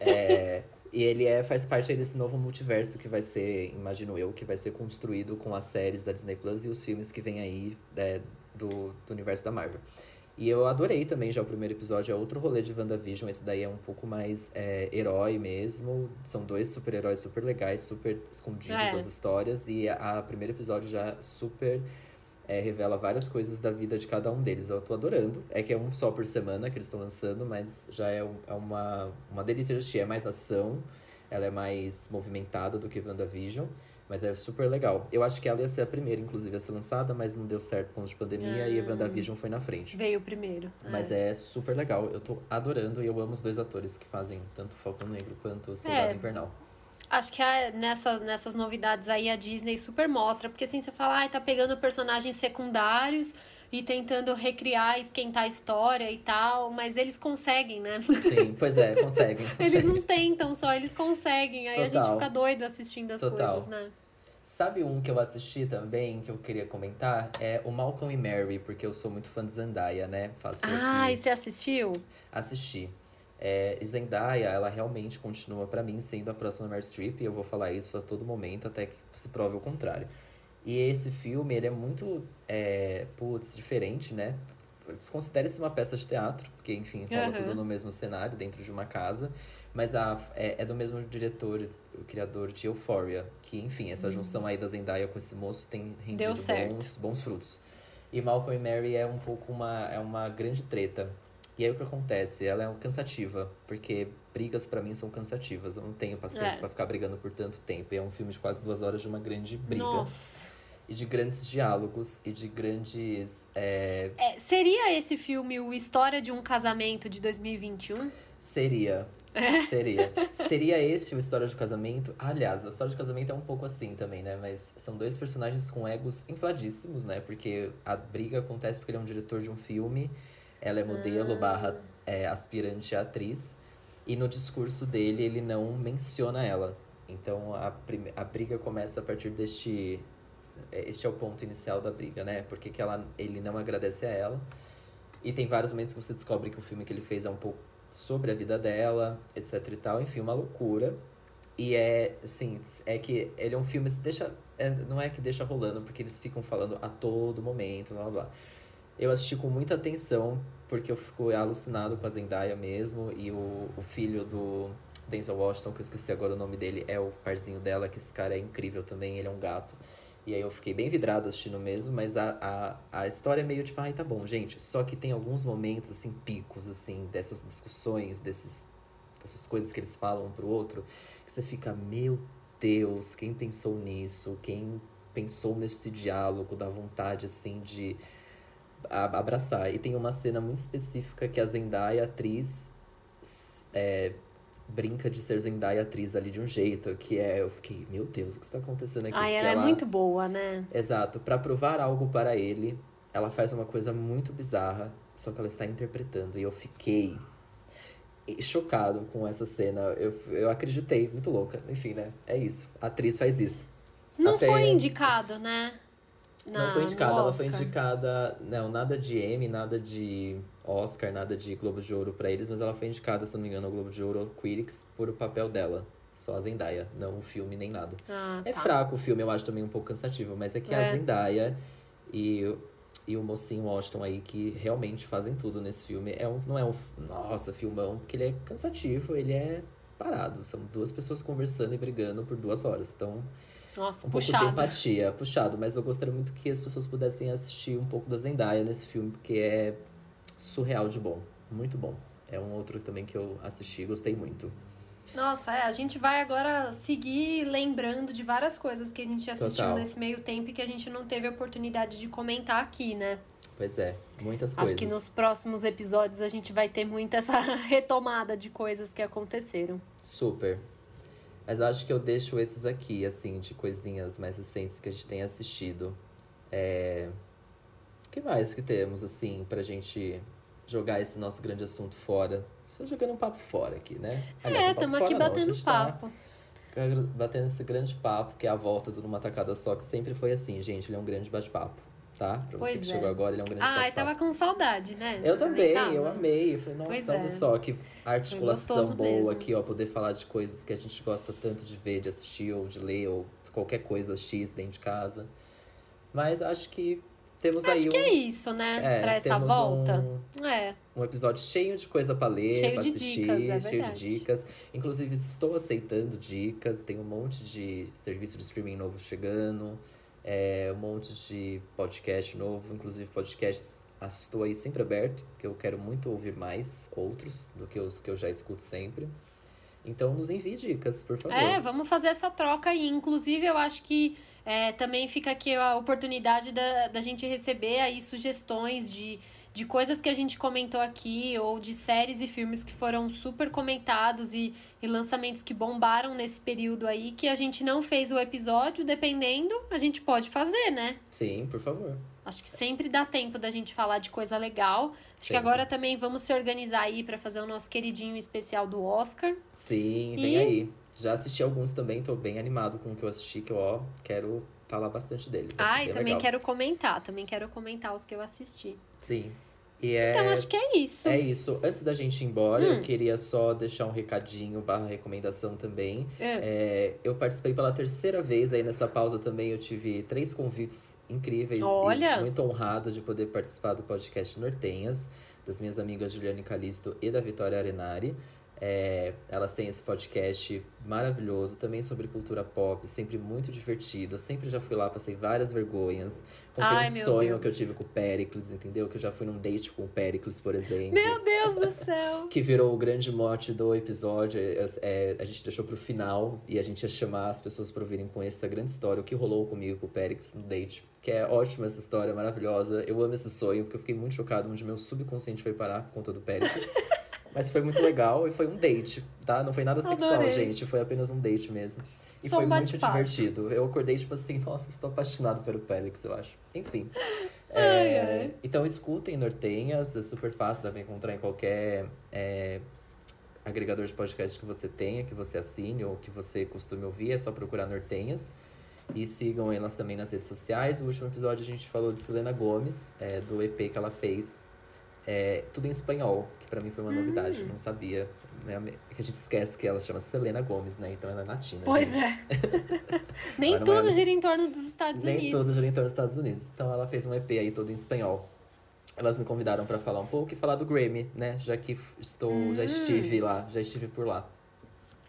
B: é, E ele é, faz parte aí desse novo multiverso que vai ser, imagino eu, que vai ser construído com as séries da Disney Plus e os filmes que vem aí né, do, do universo da Marvel. E eu adorei também já o primeiro episódio, é outro rolê de WandaVision. Esse daí é um pouco mais é, herói mesmo. São dois super-heróis super legais, super escondidos
A: É.
B: as histórias. E a, a primeiro episódio já super é, revela várias coisas da vida de cada um deles. Eu tô adorando. É que é um só por semana que eles estão lançando, mas já é, um- é uma, uma delícia de assistir. É mais ação, ela é mais movimentada do que WandaVision. Mas é super legal. Eu acho que ela ia ser a primeira, inclusive, a ser lançada, mas não deu certo por conta de pandemia e a
A: Ah.
B: WandaVision foi na frente.
A: Veio primeiro.
B: Mas é super legal. Eu tô adorando e eu amo os dois atores que fazem tanto o Falcão Negro quanto o Soldado
A: É.
B: Invernal.
A: Acho que a- nessa, nessas novidades aí a Disney super mostra. Porque assim, você fala, ai, tá pegando personagens secundários e tentando recriar, esquentar a história e tal. Mas eles conseguem, né?
B: Sim, pois é, [LAUGHS] conseguem.
A: Eles não tentam só, eles conseguem. Aí a gente
B: Total.
A: fica doido assistindo as
B: Total.
A: coisas, né?
B: Sabe um que eu assisti também, que eu queria comentar? É o Malcolm e Mary, porque eu sou muito fã de Zendaya, né? Faço
A: Ah,
B: aqui
A: e você assistiu?
B: assistir. É, e Zendaya, ela realmente continua pra mim sendo a próxima Meryl Streep, e eu vou falar isso a todo momento até que se prove o contrário. E esse filme, ele é muito, é, putz, diferente, né? Desconsidere-se uma peça de teatro, porque, enfim, rola
A: Aham.
B: tudo no mesmo cenário, dentro de uma casa. Mas a, é, é do mesmo diretor, o criador de Euphoria, que, enfim, essa junção aí da Zendaya com esse moço tem rendido bons, bons frutos. E Malcolm e Mary é um pouco uma, é uma grande treta. E aí o que acontece? Ela é cansativa, porque brigas pra mim são cansativas. Eu não tenho paciência
A: É.
B: pra ficar brigando por tanto tempo. E é um filme de quase duas horas de uma grande briga.
A: Nossa.
B: E de grandes diálogos e de grandes. é,
A: É, seria esse filme o História de um Casamento de 2021?
B: Seria. Seria. [LAUGHS] Seria esse o História de Casamento? Aliás, a História de Casamento é um pouco assim também, né? Mas são dois personagens com egos infladíssimos, né? Porque a briga acontece porque ele é um diretor de um filme, ela é modelo barra é, aspirante a atriz. E no discurso dele, ele não menciona ela. Então a, a briga começa a partir deste. é, Este é o ponto inicial da briga, né? Porque que ela, ele não agradece a ela. E tem vários momentos que você descobre que o filme que ele fez é um pouco sobre a vida dela, etc e tal. Enfim, uma loucura. E é, assim, é que ele é um filme, deixa, é, não é que deixa rolando, porque eles ficam falando a todo momento, blá blá blá. Eu assisti com muita atenção, porque eu fico alucinado com a Zendaya mesmo, e o, o filho do Denzel Washington, que eu esqueci agora o nome dele, é o parzinho dela, que esse cara é incrível também, ele é um gato. E aí eu fiquei bem vidrado assistindo mesmo, mas a, a, a história é meio tipo, ai, tá bom, gente. Só que tem alguns momentos, assim, picos, assim, dessas discussões, desses, dessas coisas que eles falam um pro outro, que você fica, meu Deus, quem pensou nisso? Quem pensou nesse diálogo, da vontade, assim, de abraçar. E tem uma cena muito específica que a Zendaya, atriz, é, brinca de ser Zendaya, atriz ali de um jeito, que é, eu fiquei, meu Deus, o que está acontecendo aqui?
A: Ai,
B: Que
A: ela é muito boa, né?
B: Exato. Pra provar algo para ele, ela faz uma coisa muito bizarra, só que ela está interpretando. E eu fiquei chocado com essa cena. Eu, eu acreditei, muito louca. Enfim, né? É isso. A atriz faz isso.
A: Não
B: Até-
A: foi indicado, né?
B: Não foi indicada, ela foi indicada. Não, nada de Emmy, nada de Oscar, nada de Globo de Ouro pra eles, mas ela foi indicada, se não me engano, ao Globo de Ouro ou Critics por o papel dela. Só a Zendaya, não o filme nem nada.
A: Ah,
B: É
A: tá.
B: fraco o filme, eu acho também um pouco cansativo, mas é que
A: É.
B: a Zendaya e, e o mocinho Washington aí que realmente fazem tudo nesse filme. É um, não é um, nossa, filmão, porque ele é cansativo, ele é parado. São duas pessoas conversando e brigando por duas horas. Então,
A: Nossa,
B: um pouco de
A: puxado.
B: empatia, puxado. Mas eu gostaria muito que as pessoas pudessem assistir um pouco da Zendaya nesse filme, porque é surreal de bom. Muito bom. É um outro também que eu assisti e gostei muito.
A: Nossa, é, a gente vai agora seguir lembrando de várias coisas que a gente assistiu
B: Total.
A: nesse meio tempo e que a gente não teve a oportunidade de comentar aqui, né?
B: Pois é, muitas coisas.
A: Acho que nos próximos episódios a gente vai ter muito essa [LAUGHS] retomada de coisas que aconteceram.
B: Super. Mas eu acho que eu deixo esses aqui, assim, de coisinhas mais recentes que a gente tem assistido. É... O que mais que temos, assim, pra gente jogar esse nosso grande assunto fora? Só jogando um papo fora aqui, né? Aliás,
A: é,
B: um papo
A: estamos aqui
B: não,
A: batendo
B: tá
A: papo.
B: batendo esse grande papo, que é a volta do Numa Tacada Só, que sempre foi assim, gente. Ele é um grande bate-papo. Tá? Pra você
A: Pois
B: que
A: é.
B: chegou agora, ele é um grande
A: Ai,
B: bate-papo.
A: tava com saudade, né?
B: Eu
A: Você
B: também,
A: tava?
B: eu amei. Eu falei, nossa, olha
A: é.
B: só que articulação boa
A: mesmo.
B: aqui, ó. Poder falar de coisas que a gente gosta tanto de ver, de assistir, ou de ler, ou qualquer coisa X dentro de casa. Mas acho que temos aí
A: Acho
B: um,
A: que é isso, né?
B: é,
A: pra essa volta.
B: um,
A: É.
B: um episódio cheio de coisa pra ler,
A: Cheio
B: pra
A: de
B: assistir,
A: dicas, é
B: cheio de dicas. Inclusive, estou aceitando dicas, tem um monte de serviço de streaming novo chegando, é, um monte de podcast novo, inclusive podcasts estou aí sempre aberto, porque eu quero muito ouvir mais outros do que os que eu já escuto sempre. Então nos envie dicas, por favor.
A: É, vamos fazer essa troca aí. Inclusive, eu acho que é, também fica aqui a oportunidade da, da gente receber aí sugestões de, de coisas que a gente comentou aqui, ou de séries e filmes que foram super comentados e, e lançamentos que bombaram nesse período aí, que a gente não fez o episódio, dependendo, a gente pode fazer, né?
B: Sim, por favor.
A: Acho que sempre dá tempo da gente falar de coisa legal. Acho que
B: Sempre.
A: agora também vamos se organizar aí pra fazer o nosso queridinho especial do Oscar.
B: Sim,
A: E-
B: vem aí. Já assisti alguns também, tô bem animado com o que eu assisti, que eu ó, quero falar bastante dele.
A: Ah, e também
B: legal.
A: quero comentar, também quero comentar os que eu assisti.
B: Sim. E é...
A: Então, acho que é isso.
B: É isso. Antes da gente ir embora,
A: Hum.
B: eu queria só deixar um recadinho barra recomendação também.
A: É.
B: É, eu participei pela terceira vez aí nessa pausa também. Eu tive três convites incríveis.
A: Olha!
B: E muito honrado de poder participar do podcast Nortenhas, das minhas amigas Juliane Calisto e da Vitória Arenari. É, elas têm esse podcast maravilhoso, também sobre cultura pop, sempre muito divertido. Eu sempre já fui lá, passei várias vergonhas. Contei
A: Ai,
B: um sonho
A: Deus.
B: que eu tive com o Pericles, entendeu? Que eu já fui num date com o Pericles, por exemplo
A: Meu Deus do céu! [LAUGHS]
B: que virou o grande mote do episódio. É, a gente deixou pro final e a gente ia chamar as pessoas pra ouvirem com essa grande história, o que rolou comigo com o Perix no date. Que é ótima essa história, maravilhosa. Eu amo esse sonho, porque eu fiquei muito chocado onde meu subconsciente foi parar por conta do Perix. [LAUGHS] Mas foi muito legal e foi um date, tá? Não foi nada sexual,
A: Adorei.
B: gente. Foi apenas um date mesmo. E
A: Só
B: foi
A: um
B: muito divertido. Eu acordei, tipo assim, nossa, estou apaixonado pelo Pélix, eu acho. Enfim. [LAUGHS]
A: Ai,
B: É,
A: ai.
B: Então escutem Nortenhas, é super fácil, dá pra encontrar em qualquer é, agregador de podcast que você tenha, que você assine ou que você costume ouvir, é só procurar Nortenhas. E sigam elas também nas redes sociais. No último episódio a gente falou de Selena Gomes, é, do EP que ela fez. É, tudo em espanhol, pra mim foi uma
A: Hum.
B: novidade, não sabia. Né? Que a gente esquece que ela se chama Selena Gomes, né? Então ela é latina.
A: Pois
B: gente.
A: é. [LAUGHS] Nem tudo
B: é-
A: gira em torno dos Estados
B: Nem
A: Unidos.
B: todos giram em torno dos Estados Unidos. Então ela fez um EP aí todo em espanhol. Elas me convidaram pra falar um pouco e falar do Grammy, né? Já que estou,
A: Hum.
B: já estive lá, já estive por lá.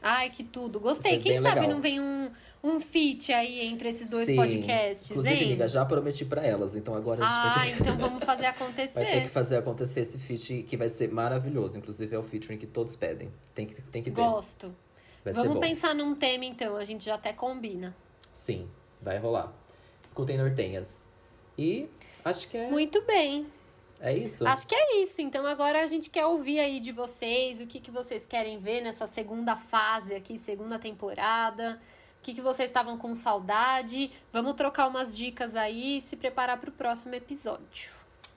A: Ai, que tudo. Gostei. Quem
B: bem
A: sabe
B: legal.
A: não vem um, um feat aí entre esses dois
B: Sim.
A: podcasts,
B: Inclusive,
A: hein?
B: amiga, já prometi pra elas, então agora a gente
A: Ah,
B: vai ter,
A: então [LAUGHS] vamos fazer
B: vai ter que
A: acontecer.
B: fazer acontecer esse feat que vai ser maravilhoso. Inclusive é o featuring que todos pedem. Tem que, tem que ter.
A: Gosto.
B: Vai
A: Vamos pensar num tema então, a gente já até combina.
B: Sim, vai rolar. Escutem Nortenhas. E acho que é,
A: Muito bem.
B: É isso.
A: Acho que é isso. Então agora a gente quer ouvir aí de vocês o que, que vocês querem ver nessa segunda fase aqui, segunda temporada. O que, que vocês estavam com saudade. Vamos trocar umas dicas aí e se preparar para o próximo episódio.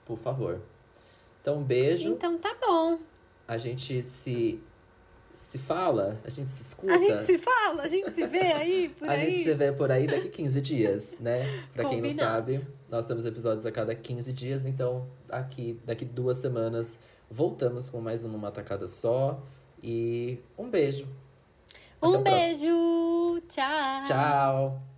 B: Por favor. Então, um beijo.
A: Então tá bom.
B: A gente se se fala, a gente se escuta.
A: A gente se fala, a gente se vê aí, [LAUGHS] por
B: A
A: aí.
B: gente se vê por aí daqui 15 dias, né? Pra quem não sabe, nós temos episódios a cada 15 dias, então aqui, daqui duas semanas voltamos com mais um Numa Tacada Só. E um beijo.
A: Um beijo. Tchau.
B: Tchau.